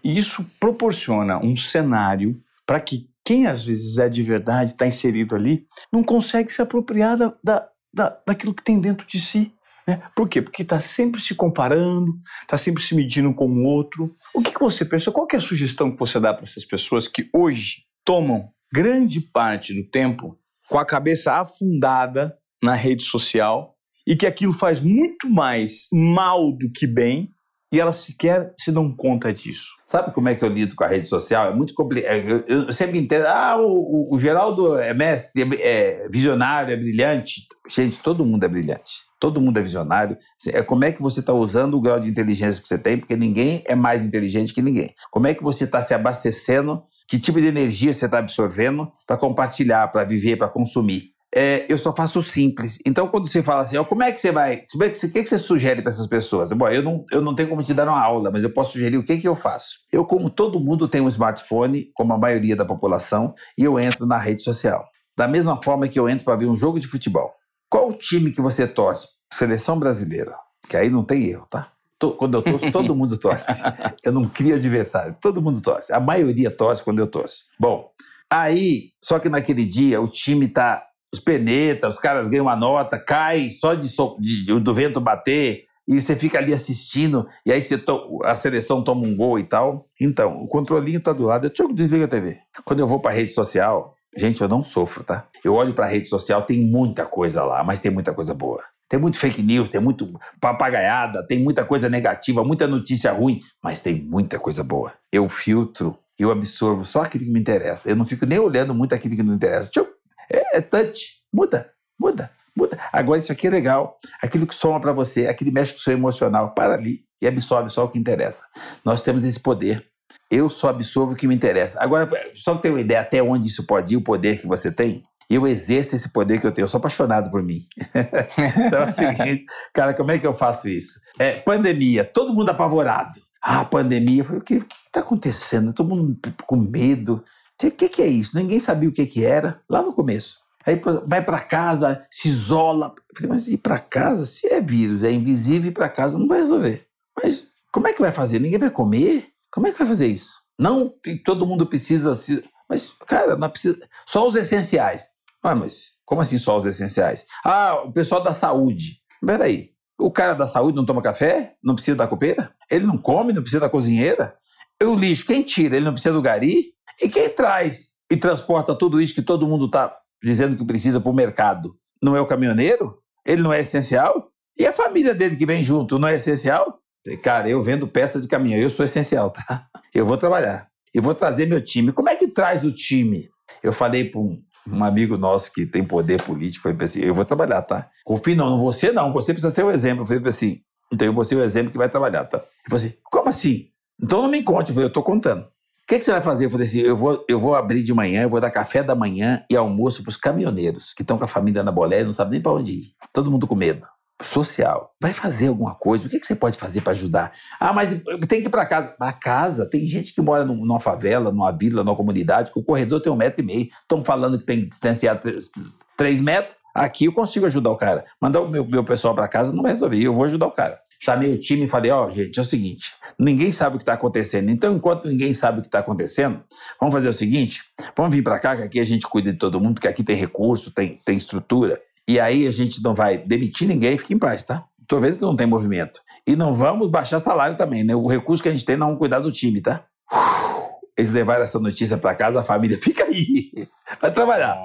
e isso proporciona um cenário para que quem às vezes é de verdade, está inserido ali, não consegue se apropriar da, da, da, daquilo que tem dentro de si. Né? Por quê? Porque está sempre se comparando, está sempre se medindo com o outro. O que, que você pensa? Qual é a sugestão que você dá para essas pessoas que hoje tomam grande parte do tempo com a cabeça afundada na rede social e que aquilo faz muito mais mal do que bem e elas sequer se dão conta disso. Sabe como é que eu lido com a rede social? É muito complicado. É, eu, eu, sempre entendo, ah, o, o, Geraldo é mestre, é, é visionário, é brilhante. Gente, todo mundo é brilhante. Todo mundo é visionário. É como é que você está usando o grau de inteligência que você tem, porque ninguém é mais inteligente que ninguém. Como é que você está se abastecendo? Que tipo de energia você está absorvendo para compartilhar, para viver, para consumir? É, eu só faço simples. Então, quando você fala assim, ó, como é que você vai. Como é que você, o que, que você sugere para essas pessoas? Bom, eu não, eu não tenho como te dar uma aula, mas eu posso sugerir o que, que eu faço. Eu, como todo mundo tem um smartphone, como a maioria da população, e eu entro na rede social. Da mesma forma que eu entro para ver um jogo de futebol. Qual o time que você torce? Seleção brasileira. Que aí não tem erro, tá? Quando eu torço, todo mundo torce. Eu não crio adversário, todo mundo torce. A maioria torce quando eu torço. Bom, aí, só que naquele dia o time tá os penetas, os caras ganham uma nota, cai só de, de, do vento bater, e você fica ali assistindo, e aí a seleção toma um gol e tal. Então, o controlinho tá do lado, eu desliga a TV. Quando eu vou pra rede social, gente, eu não sofro, tá? Eu olho pra rede social, tem muita coisa lá, mas tem muita coisa boa. Tem muito fake news, tem muito papagaiada, tem muita coisa negativa, muita notícia ruim, mas tem muita coisa boa. Eu filtro, eu absorvo só aquilo que me interessa. Eu não fico nem olhando muito aquilo que não interessa. Eu é, é touch. Muda, muda, muda. Agora isso aqui é legal. Aquilo que soma para você, aquilo mexe com o seu emocional. Para ali e absorve só o que interessa. Nós temos esse poder. Eu só absorvo o que me interessa. Agora, só ter uma ideia até onde isso pode ir, o poder que você tem, eu exerço esse poder que eu tenho. Eu sou apaixonado por mim. então é o seguinte, cara, como é que eu faço isso? É, pandemia, todo mundo apavorado. Ah, pandemia. Eu falei, o que está acontecendo? Todo mundo com medo. O que, que é isso? Ninguém sabia o que, que era lá no começo. Aí vai para casa, se isola. mas ir para casa? Se é vírus, é invisível, ir para casa não vai resolver. Mas como é que vai fazer? Ninguém vai comer? Como é que vai fazer isso? Não todo mundo precisa se. Mas, cara, não precisa. Só os essenciais. Ah, mas como assim só os essenciais? Ah, o pessoal da saúde. Peraí. O cara da saúde não toma café? Não precisa da copeira? Ele não come? Não precisa da cozinheira? E o lixo, quem tira? Ele não precisa do gari? E quem traz e transporta tudo isso que todo mundo está dizendo que precisa para o mercado? Não é o caminhoneiro? Ele não é essencial? E a família dele que vem junto não é essencial? Cara, eu vendo peça de caminhão, eu sou essencial, tá? Eu vou trabalhar. Eu vou trazer meu time. Como é que traz o time? Eu falei para um, um amigo nosso que tem poder político, ele assim, eu vou trabalhar, tá? Rufino, não, você não, você precisa ser o exemplo. Eu falei assim, então eu vou ser o exemplo que vai trabalhar, tá? Ele falou assim, como assim? Então não me conte, eu falei, eu tô contando. O que, que, você vai fazer? Eu falei assim, eu vou, eu vou abrir de manhã, eu vou dar café da manhã e almoço para os caminhoneiros que estão com a família na bolé e não sabem nem para onde ir. Todo mundo com medo social. Vai fazer alguma coisa. O que, que você pode fazer para ajudar? Ah, mas tem que ir para casa. Para casa, tem gente que mora numa favela, numa vila, numa comunidade, que o corredor tem um metro e meio. Estão falando que tem que distanciar três metros. Aqui eu consigo ajudar o cara. Mandar o meu, meu pessoal para casa não vai resolver. Eu vou ajudar o cara. Chamei o time e falei: Ó, oh, gente, é o seguinte: ninguém sabe o que está acontecendo. Então, enquanto ninguém sabe o que está acontecendo, vamos fazer o seguinte: vamos vir para cá, que aqui a gente cuida de todo mundo, porque aqui tem recurso, tem, tem estrutura. E aí a gente não vai demitir ninguém, fique em paz, tá? Tô vendo que não tem movimento. E não vamos baixar salário também, né? O recurso que a gente tem, não vamos cuidar do time, tá? Eles levaram essa notícia para casa, a família fica aí, vai trabalhar.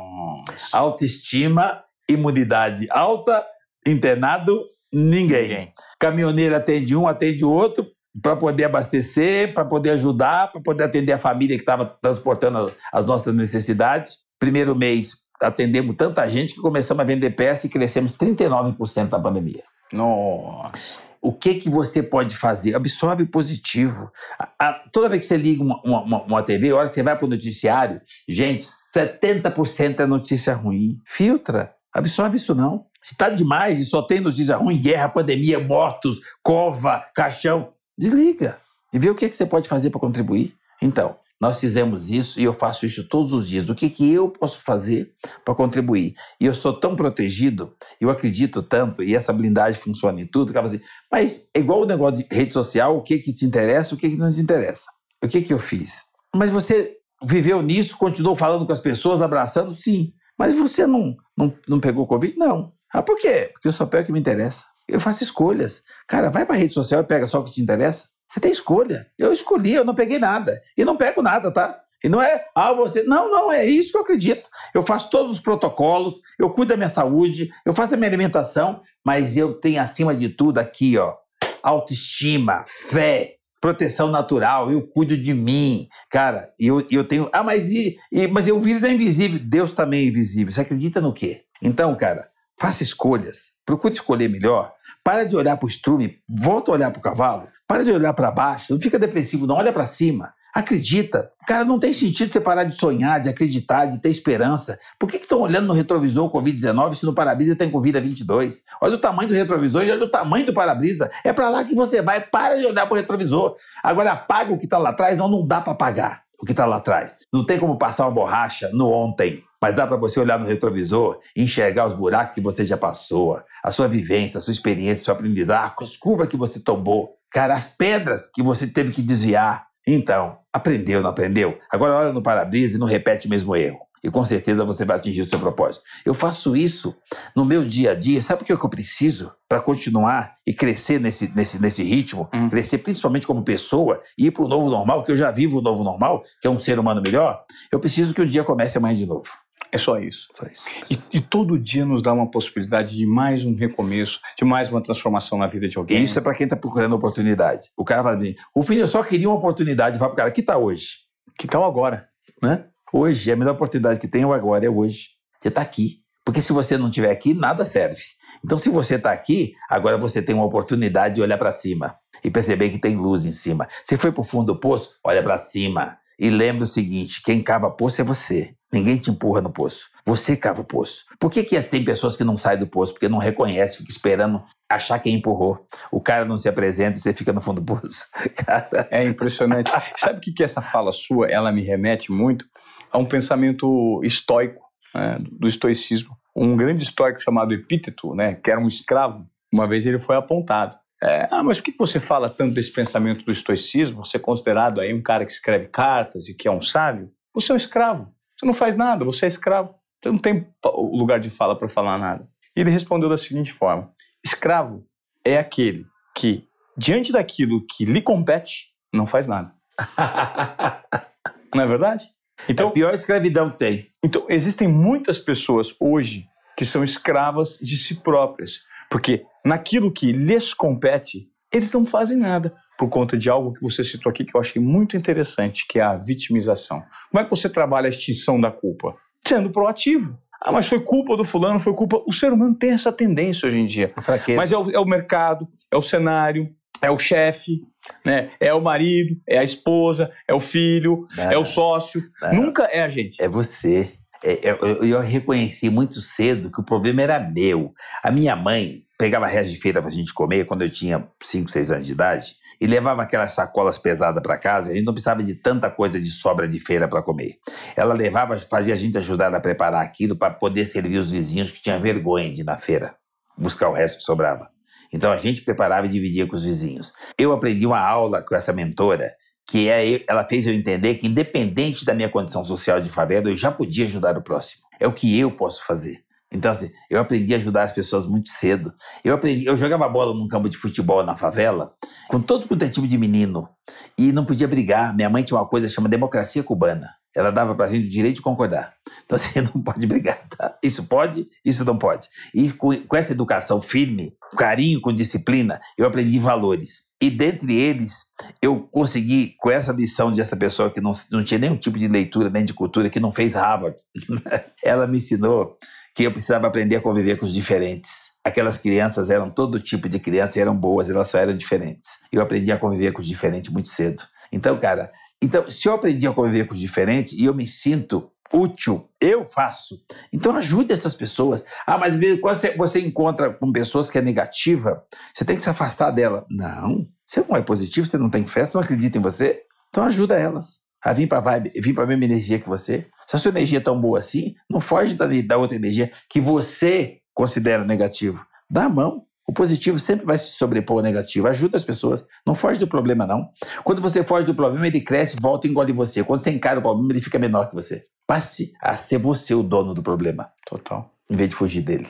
Autoestima, imunidade alta, internado, ninguém. ninguém. Caminhoneiro atende um, atende o outro, para poder abastecer, para poder ajudar, para poder atender a família que estava transportando as nossas necessidades. Primeiro mês, atendemos tanta gente que começamos a vender peça e crescemos 39% na pandemia. Nossa! O que, que você pode fazer? Absorve positivo. A, a, toda vez que você liga uma, uma, uma TV, a hora que você vai para o noticiário, gente, 70% é notícia ruim. Filtra. Absorve isso não. Se está demais e só tem notícia ruim, guerra, pandemia, mortos, cova, caixão, desliga. E vê o que, que você pode fazer para contribuir. Então, nós fizemos isso e eu faço isso todos os dias. O que, que eu posso fazer para contribuir? E eu sou tão protegido, eu acredito tanto, e essa blindagem funciona em tudo, que assim, mas é igual o negócio de rede social, o que, que te interessa, o que, que não te interessa. O que, que eu fiz? Mas você viveu nisso, continuou falando com as pessoas, abraçando? Sim. Mas você não, não, não pegou Covid? Não. Ah, por quê? Porque eu só pego o que me interessa. Eu faço escolhas. Cara, vai para rede social e pega só o que te interessa. Você tem escolha. Eu escolhi, eu não peguei nada. E não pego nada, tá? E não é, ah, você. Não, não, é isso que eu acredito. Eu faço todos os protocolos, eu cuido da minha saúde, eu faço a minha alimentação, mas eu tenho acima de tudo aqui, ó, autoestima, fé, proteção natural, eu cuido de mim. Cara, eu, eu tenho. Ah, mas, e, e, mas eu vírus é invisível. Deus também é invisível. Você acredita no quê? Então, cara, faça escolhas. Procure escolher melhor. Para de olhar para o estrume, volta a olhar para o cavalo. Para de olhar para baixo, não fica depressivo, não olha para cima. Acredita. Cara, não tem sentido você parar de sonhar, de acreditar, de ter esperança. Por que estão olhando no retrovisor o Covid-19 se no para-brisa tem Covid-22? Olha o tamanho do retrovisor e olha o tamanho do para-brisa. É para lá que você vai. Para de olhar para o retrovisor. Agora apaga o que está lá atrás. Não, não dá para apagar o que está lá atrás. Não tem como passar uma borracha no ontem. Mas dá para você olhar no retrovisor e enxergar os buracos que você já passou, a sua vivência, a sua experiência, a sua aprendizado, as curvas que você tomou, cara, as pedras que você teve que desviar. Então, aprendeu, não aprendeu? Agora olha no para-brisa e não repete o mesmo erro. E com certeza você vai atingir o seu propósito. Eu faço isso no meu dia a dia. Sabe o que, é que eu preciso para continuar e crescer nesse, nesse, nesse ritmo? Hum. Crescer principalmente como pessoa e ir para o novo normal, que eu já vivo o novo normal, que é um ser humano melhor. Eu preciso que o dia comece amanhã de novo. É só isso. Só isso. E, e, todo dia nos dá uma possibilidade de mais um recomeço, de mais uma transformação na vida de alguém. Isso é para quem está procurando oportunidade. O cara fala assim, o filho, eu só queria uma oportunidade. Fala para o cara, que tal hoje? Que tal agora? Né? Hoje, a melhor oportunidade que tem é agora, é hoje. Você está aqui. Porque se você não estiver aqui, nada serve. Então, se você está aqui, agora você tem uma oportunidade de olhar para cima e perceber que tem luz em cima. Se foi para o fundo do poço, olha para cima. E lembre o seguinte: quem cava poço é você. Ninguém te empurra no poço. Você cava o poço. Por que, que tem pessoas que não saem do poço? Porque não reconhece, fica esperando achar quem empurrou. O cara não se apresenta e você fica no fundo do poço. Cara... É impressionante. Sabe o que, que essa fala sua, ela me remete muito a um pensamento estoico, né, do estoicismo. Um grande estoico chamado Epíteto, né, que era um escravo, uma vez ele foi apontado. é, ah, mas por que você fala tanto desse pensamento do estoicismo? Você é considerado aí um cara que escreve cartas e que é um sábio? Você é um escravo. Você não faz nada, você é escravo. Você não tem lugar de fala para falar nada. E ele respondeu da seguinte forma: escravo é aquele que, diante daquilo que lhe compete, não faz nada. não é verdade? Então, é a pior escravidão que tem. Então, existem muitas pessoas hoje que são escravas de si próprias, porque naquilo que lhes compete, eles não fazem nada por conta de algo que você citou aqui que eu achei muito interessante, que é a vitimização. Como é que você trabalha a extinção da culpa? Sendo proativo. Ah, mas foi culpa do fulano, foi culpa. O ser humano tem essa tendência hoje em dia. Mas é o, é o mercado, é o cenário, é o chefe, né? É o marido, é a esposa, é o filho, não, é o sócio. Não, Nunca é a gente. É você. É, é, eu, eu, reconheci muito cedo que o problema era meu. A minha mãe pegava resto de feira pra gente comer quando eu tinha 5, 6 anos de idade e levava aquelas sacolas pesadas para casa. A gente não precisava de tanta coisa de sobra de feira para comer. Ela levava, fazia a gente ajudar a preparar aquilo para poder servir os vizinhos que tinham vergonha de ir na feira buscar o resto que sobrava. Então a gente preparava e dividia com os vizinhos. Eu aprendi uma aula com essa mentora que é, ela fez eu entender que independente da minha condição social de favela, eu já podia ajudar o próximo. É o que eu posso fazer. Então, assim, eu aprendi a ajudar as pessoas muito cedo. Eu aprendi, eu jogava bola num campo de futebol na favela, com todo quanto é tipo de menino, e não podia brigar. Minha mãe tinha uma coisa chamada democracia cubana. Ela dava pra gente o direito de concordar. Então, assim, não pode brigar, tá? Isso pode, isso não pode. E com, com essa educação firme, carinho, com disciplina, eu aprendi valores. E dentre eles, eu consegui, com essa lição de essa pessoa que não, não tinha nenhum tipo de leitura, nem de cultura, que não fez Harvard, ela me ensinou que eu precisava aprender a conviver com os diferentes. Aquelas crianças eram todo tipo de criança e eram boas, elas só eram diferentes. Eu aprendi a conviver com os diferentes muito cedo. Então, cara, então, se eu aprendi a conviver com os diferentes e eu me sinto útil, eu faço. Então ajude essas pessoas. Ah, mas quando você, encontra com pessoas que é negativa, você tem que se afastar dela. Não, você não é positivo, você não tem fé, você não acredita em você. Então ajuda elas a vir para vir para a mesma energia que você. Se a sua energia é tão boa assim, não foge da, da outra energia que você considera negativo. Dá a mão. O positivo sempre vai se sobrepor ao negativo. Ajuda as pessoas. Não foge do problema, não. Quando você foge do problema, ele cresce, volta e engole você. Quando você encara o problema, ele fica menor que você. Passe a ser você o dono do problema. Total. Em vez de fugir dele.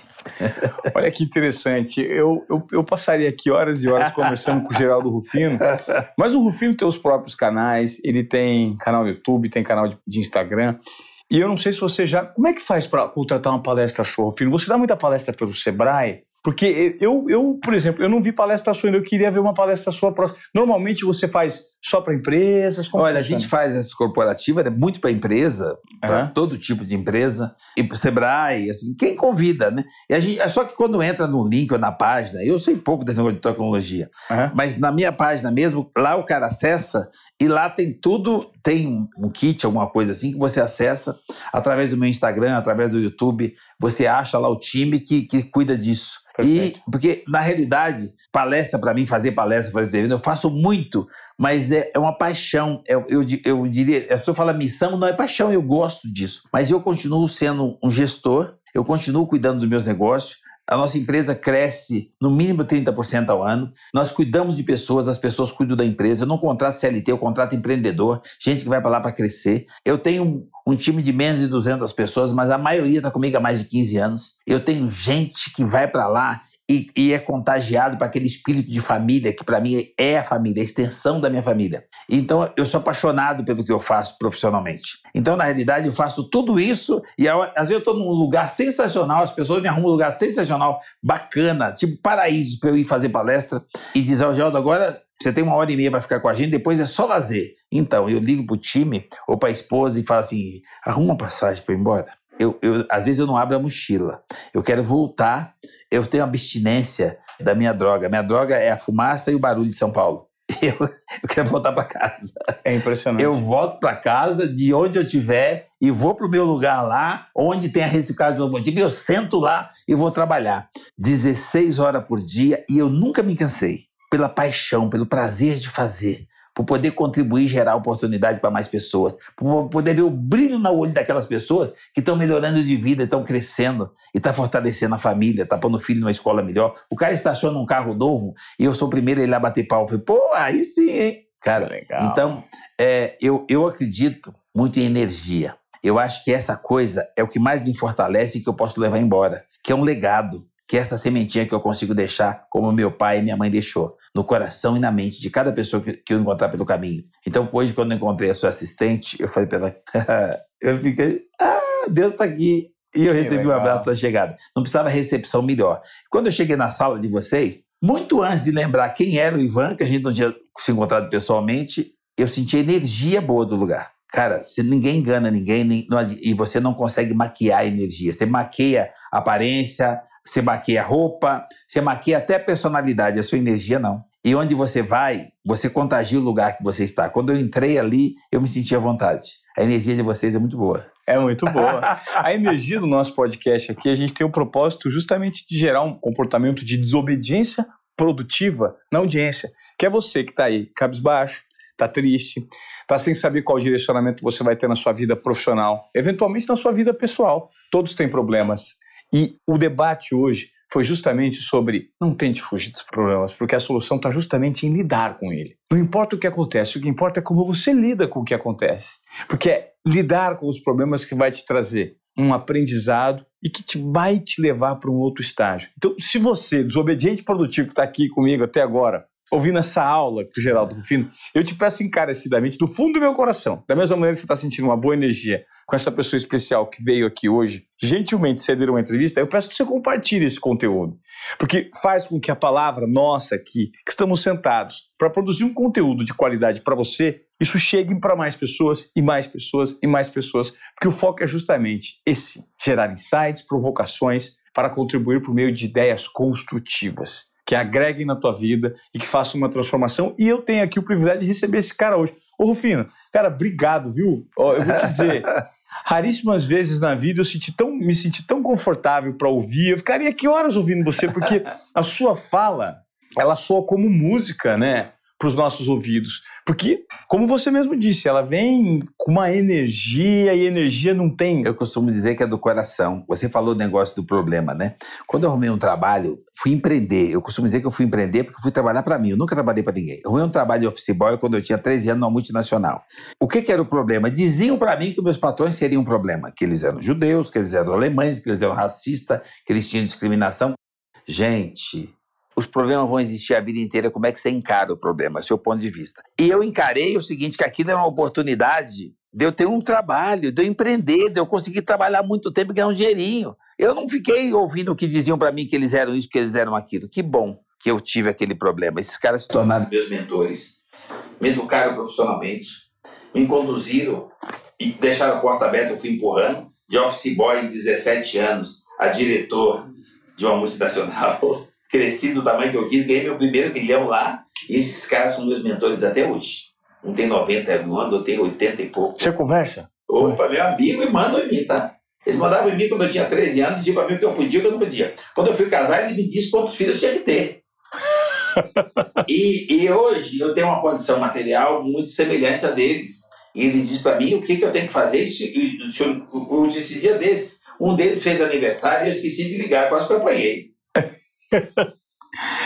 Olha que interessante. Eu, eu, eu, passaria aqui horas e horas conversando com o Geraldo Rufino, mas o Rufino tem os próprios canais, ele tem canal no YouTube, tem canal de, de Instagram. E eu não sei se você já. Como é que faz para contratar uma palestra sua, Rufino? Você dá muita palestra pelo Sebrae? Porque eu, eu, por exemplo, eu não vi palestra sua ainda, eu queria ver uma palestra sua próxima. Normalmente você faz só para empresas? Olha, a gente faz essa corporativa, é muito para empresa, para uhum. todo tipo de empresa, e para o Sebrae, assim, quem convida, né? E gente, é só que quando entra no link ou na página, eu sei pouco desse negócio de tecnologia, uhum. mas na minha página mesmo, lá o cara acessa e lá tem tudo, tem um kit, alguma coisa assim, que você acessa através do meu Instagram, através do YouTube. Você acha lá o time que, que cuida disso. Perfeito. E, porque, na realidade, palestra para mim, fazer palestra, fazer evento, eu faço muito, mas é, é uma paixão. Eu, eu, eu diria, a pessoa fala missão, não é paixão, eu gosto disso. Mas eu continuo sendo um gestor, eu continuo cuidando dos meus negócios, a nossa empresa cresce no mínimo 30% ao ano. Nós cuidamos de pessoas, as pessoas cuidam da empresa. Eu não contrato CLT, eu contrato empreendedor, gente que vai para lá para crescer. Eu tenho um, um, time de menos de 200 pessoas, mas a maioria está comigo há mais de 15 anos. Eu tenho gente que vai para lá e, e, é contagiado para aquele espírito de família que para mim é a família, a extensão da minha família. Então eu sou apaixonado pelo que eu faço profissionalmente. Então na realidade eu faço tudo isso e às vezes eu estou num lugar sensacional, as pessoas me arrumam um lugar sensacional, bacana, tipo paraíso para eu ir fazer palestra e dizer ao Geraldo agora você tem uma hora e meia para ficar com a gente, depois é só lazer. Então, eu ligo para o time ou para a esposa e falo assim: arruma uma passagem para ir embora. Eu, eu, às vezes eu não abro a mochila. Eu quero voltar eu tenho abstinência da minha droga. Minha droga é a fumaça e o barulho de São Paulo. Eu, eu quero voltar para casa. É impressionante. Eu volto para casa de onde eu estiver e vou para o meu lugar lá, onde tem a reciclagem automotiva, e eu sento lá e vou trabalhar. 16 horas por dia e eu nunca me cansei. Pela paixão, pelo prazer de fazer para poder contribuir e gerar oportunidade para mais pessoas, para poder ver o brilho no olho daquelas pessoas que estão melhorando de vida, estão crescendo e estão tá fortalecendo a família, tá pondo o filho numa escola melhor. O cara estaciona um carro novo e eu sou o primeiro a ir lá bater pau. Falei, pô, aí sim, hein? Cara, Legal. então é, eu, eu acredito muito em energia. Eu acho que essa coisa é o que mais me fortalece e que eu posso levar embora, que é um legado, que é essa sementinha que eu consigo deixar, como meu pai e minha mãe deixou, no coração e na mente de cada pessoa que, que eu encontrar pelo caminho. Então, hoje, quando eu encontrei a sua assistente, eu falei para ela, eu fiquei, ah, Deus está aqui. E eu que recebi legal. um abraço da chegada. Não precisava recepção melhor. Quando eu cheguei na sala de vocês, muito antes de lembrar quem era o Ivan, que a gente não tinha se encontrado pessoalmente, eu senti a energia boa do lugar. Cara, se ninguém engana ninguém nem, não, e você não consegue maquiar a energia. Você maqueia a aparência, você maqueia a roupa, você maqueia até a personalidade, a sua energia não. E onde você vai, você contagia o lugar que você está. Quando eu entrei ali, eu me senti à vontade. A energia de vocês é muito boa. É muito boa. a energia do nosso podcast aqui, a gente tem o propósito justamente de gerar um comportamento de desobediência produtiva na audiência. Que é você que está aí, cabisbaixo, está triste, está sem saber qual direcionamento você vai ter na sua vida profissional, eventualmente na sua vida pessoal. Todos têm problemas. E o debate hoje foi justamente sobre não tente fugir dos problemas, porque a solução está justamente em lidar com ele. Não importa o que acontece, o que importa é como você lida com o que acontece. Porque é lidar com os problemas que vai te trazer um aprendizado e que te, vai te levar para um outro estágio. Então, se você, desobediente produtivo, está aqui comigo até agora, ouvindo essa aula com o Geraldo Rufino, eu te peço encarecidamente, do fundo do meu coração, da mesma maneira que você está sentindo uma boa energia com essa pessoa especial que veio aqui hoje, gentilmente ceder uma entrevista, eu peço que você compartilhe esse conteúdo. Porque faz com que a palavra nossa aqui, que estamos sentados para produzir um conteúdo de qualidade para você, isso chegue para mais pessoas e mais pessoas e mais pessoas, porque o foco é justamente esse: gerar insights, provocações para contribuir por meio de ideias construtivas que agreguem na tua vida e que façam uma transformação. E eu tenho aqui o privilégio de receber esse cara hoje. Ô, Rufino, cara, obrigado, viu? Ó, eu vou te dizer, raríssimas vezes na vida eu senti tão, me senti tão confortável para ouvir. Eu ficaria aqui horas ouvindo você, porque a sua fala, ela soa como música, né? Para os nossos ouvidos. Porque, como você mesmo disse, ela vem com uma energia e energia não tem. Eu costumo dizer que é do coração. Você falou do negócio do problema, né? Quando eu arrumei um trabalho, fui empreender. Eu costumo dizer que eu fui empreender porque fui trabalhar para mim. Eu nunca trabalhei para ninguém. Eu arrumei um trabalho de office boy quando eu tinha 13 anos numa multinacional. O que, que era o problema? Diziam para mim que meus patrões seriam um problema. Que eles eram judeus, que eles eram alemães, que eles eram racistas, que eles tinham discriminação. Gente, os problemas vão existir a vida inteira, como é que você encara o problema, seu ponto de vista. E eu encarei o seguinte, que aquilo era uma oportunidade de eu ter um trabalho, de eu empreender, de eu conseguir trabalhar muito tempo e ganhar um dinheirinho. Eu não fiquei ouvindo o que diziam para mim que eles eram isso, que eles eram aquilo. Que bom que eu tive aquele problema. Esses caras se tornaram meus mentores, me educaram profissionalmente, me conduziram e deixaram a porta aberta, eu fui empurrando. De office boy, 17 anos, a diretor de uma multinacional. Cresci do tamanho que eu quis, ganhei meu primeiro milhão lá. E esses caras são meus mentores até hoje. Um tem 90 anos, outro tem 80 e pouco. Você conversa? Opa, meu amigo e mandam em mim, tá? Eles mandavam em mim quando eu tinha 13 anos, diziam pra mim o que eu podia e o que eu não podia. Quando eu fui casar, ele me disse quantos filhos eu tinha que ter. e, e hoje eu tenho uma condição material muito semelhante a deles. E eles dizem para mim o que, que eu tenho que fazer. E, hoje, esse dia desse, um deles fez aniversário e eu esqueci de ligar, quase que eu apanhei.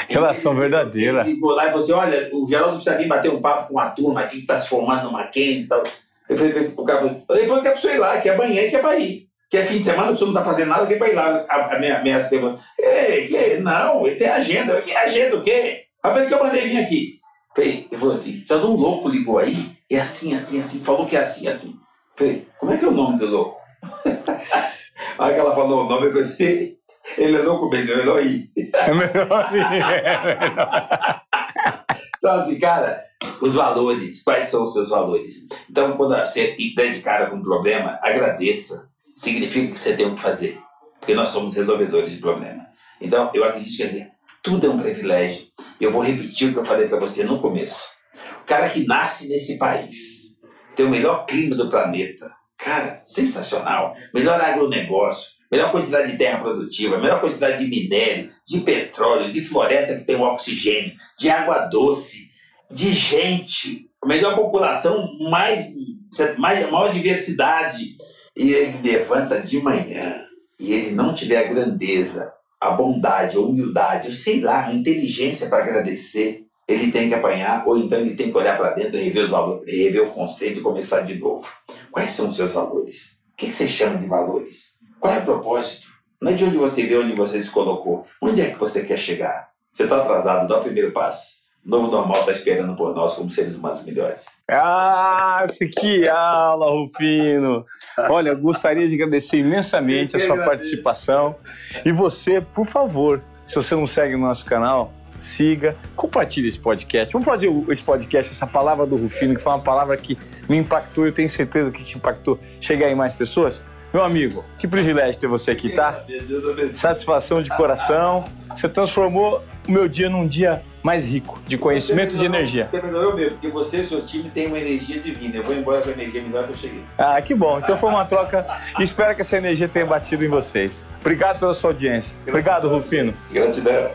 Relação verdadeira. Ele ligou lá e falou assim: olha, o Geraldo precisa vir bater um papo com uma turma aqui que está se formando no Mackenzie e tal. Eu falei o cara falou, ele falou que é pra você ir lá, que é amanhã que é para ir. Que é fim de semana, você não está fazendo nada, que é para ir lá. A, a minha, minha assistente falou: que, não, ele tem agenda. Eu, que agenda o quê? Rapaz, que eu mandei vir aqui. Falei, ele falou assim: já um louco ligou aí? É assim, assim, assim. Falou que é assim, assim. Falei, como é que é o nome do louco? Aí que ela falou o nome, eu falei, ele é louco mesmo, é melhor ir. É melhor ir. É melhor. Então, assim, cara, os valores, quais são os seus valores? Então, quando você der de cara com um problema, agradeça. Significa que você tem o que fazer. Porque nós somos resolvedores de problema. Então, eu acredito que assim, tudo é um privilégio. Eu vou repetir o que eu falei para você no começo. O cara que nasce nesse país tem o melhor clima do planeta. Cara, sensacional. Melhor agronegócio melhor quantidade de terra produtiva, melhor quantidade de minério, de petróleo, de floresta que tem o oxigênio, de água doce, de gente. melhor população, mais, mais maior diversidade. E ele levanta de manhã e ele não tiver a grandeza, a bondade, a humildade, eu sei lá, a inteligência para agradecer, ele tem que apanhar, ou então ele tem que olhar para dentro, rever os valores, rever o conceito e começar de novo. Quais são os seus valores? O que você chama de valores? Qual é o propósito? Não é de onde você vê onde você se colocou. Onde é que você quer chegar? Você está atrasado, dá o primeiro passo. O novo normal está esperando por nós como seres humanos melhores. Ah, que aula, Rufino! Olha, gostaria de agradecer imensamente a sua participação. E você, por favor, se você não segue o nosso canal, siga, compartilhe esse podcast. Vamos fazer esse podcast, essa palavra do Rufino, que foi uma palavra que me impactou, eu tenho certeza que te impactou, chegar em mais pessoas. Meu amigo, que privilégio ter você aqui, tá? Satisfação de coração. Você transformou o meu dia num dia mais rico de conhecimento e de energia. Você melhorou mesmo, porque você e o seu time têm uma energia divina. Eu vou embora com a energia melhor que eu cheguei. Ah, que bom. Então foi uma troca espero que essa energia tenha batido em vocês. Obrigado pela sua audiência. Obrigado, Rufino. Gratidão.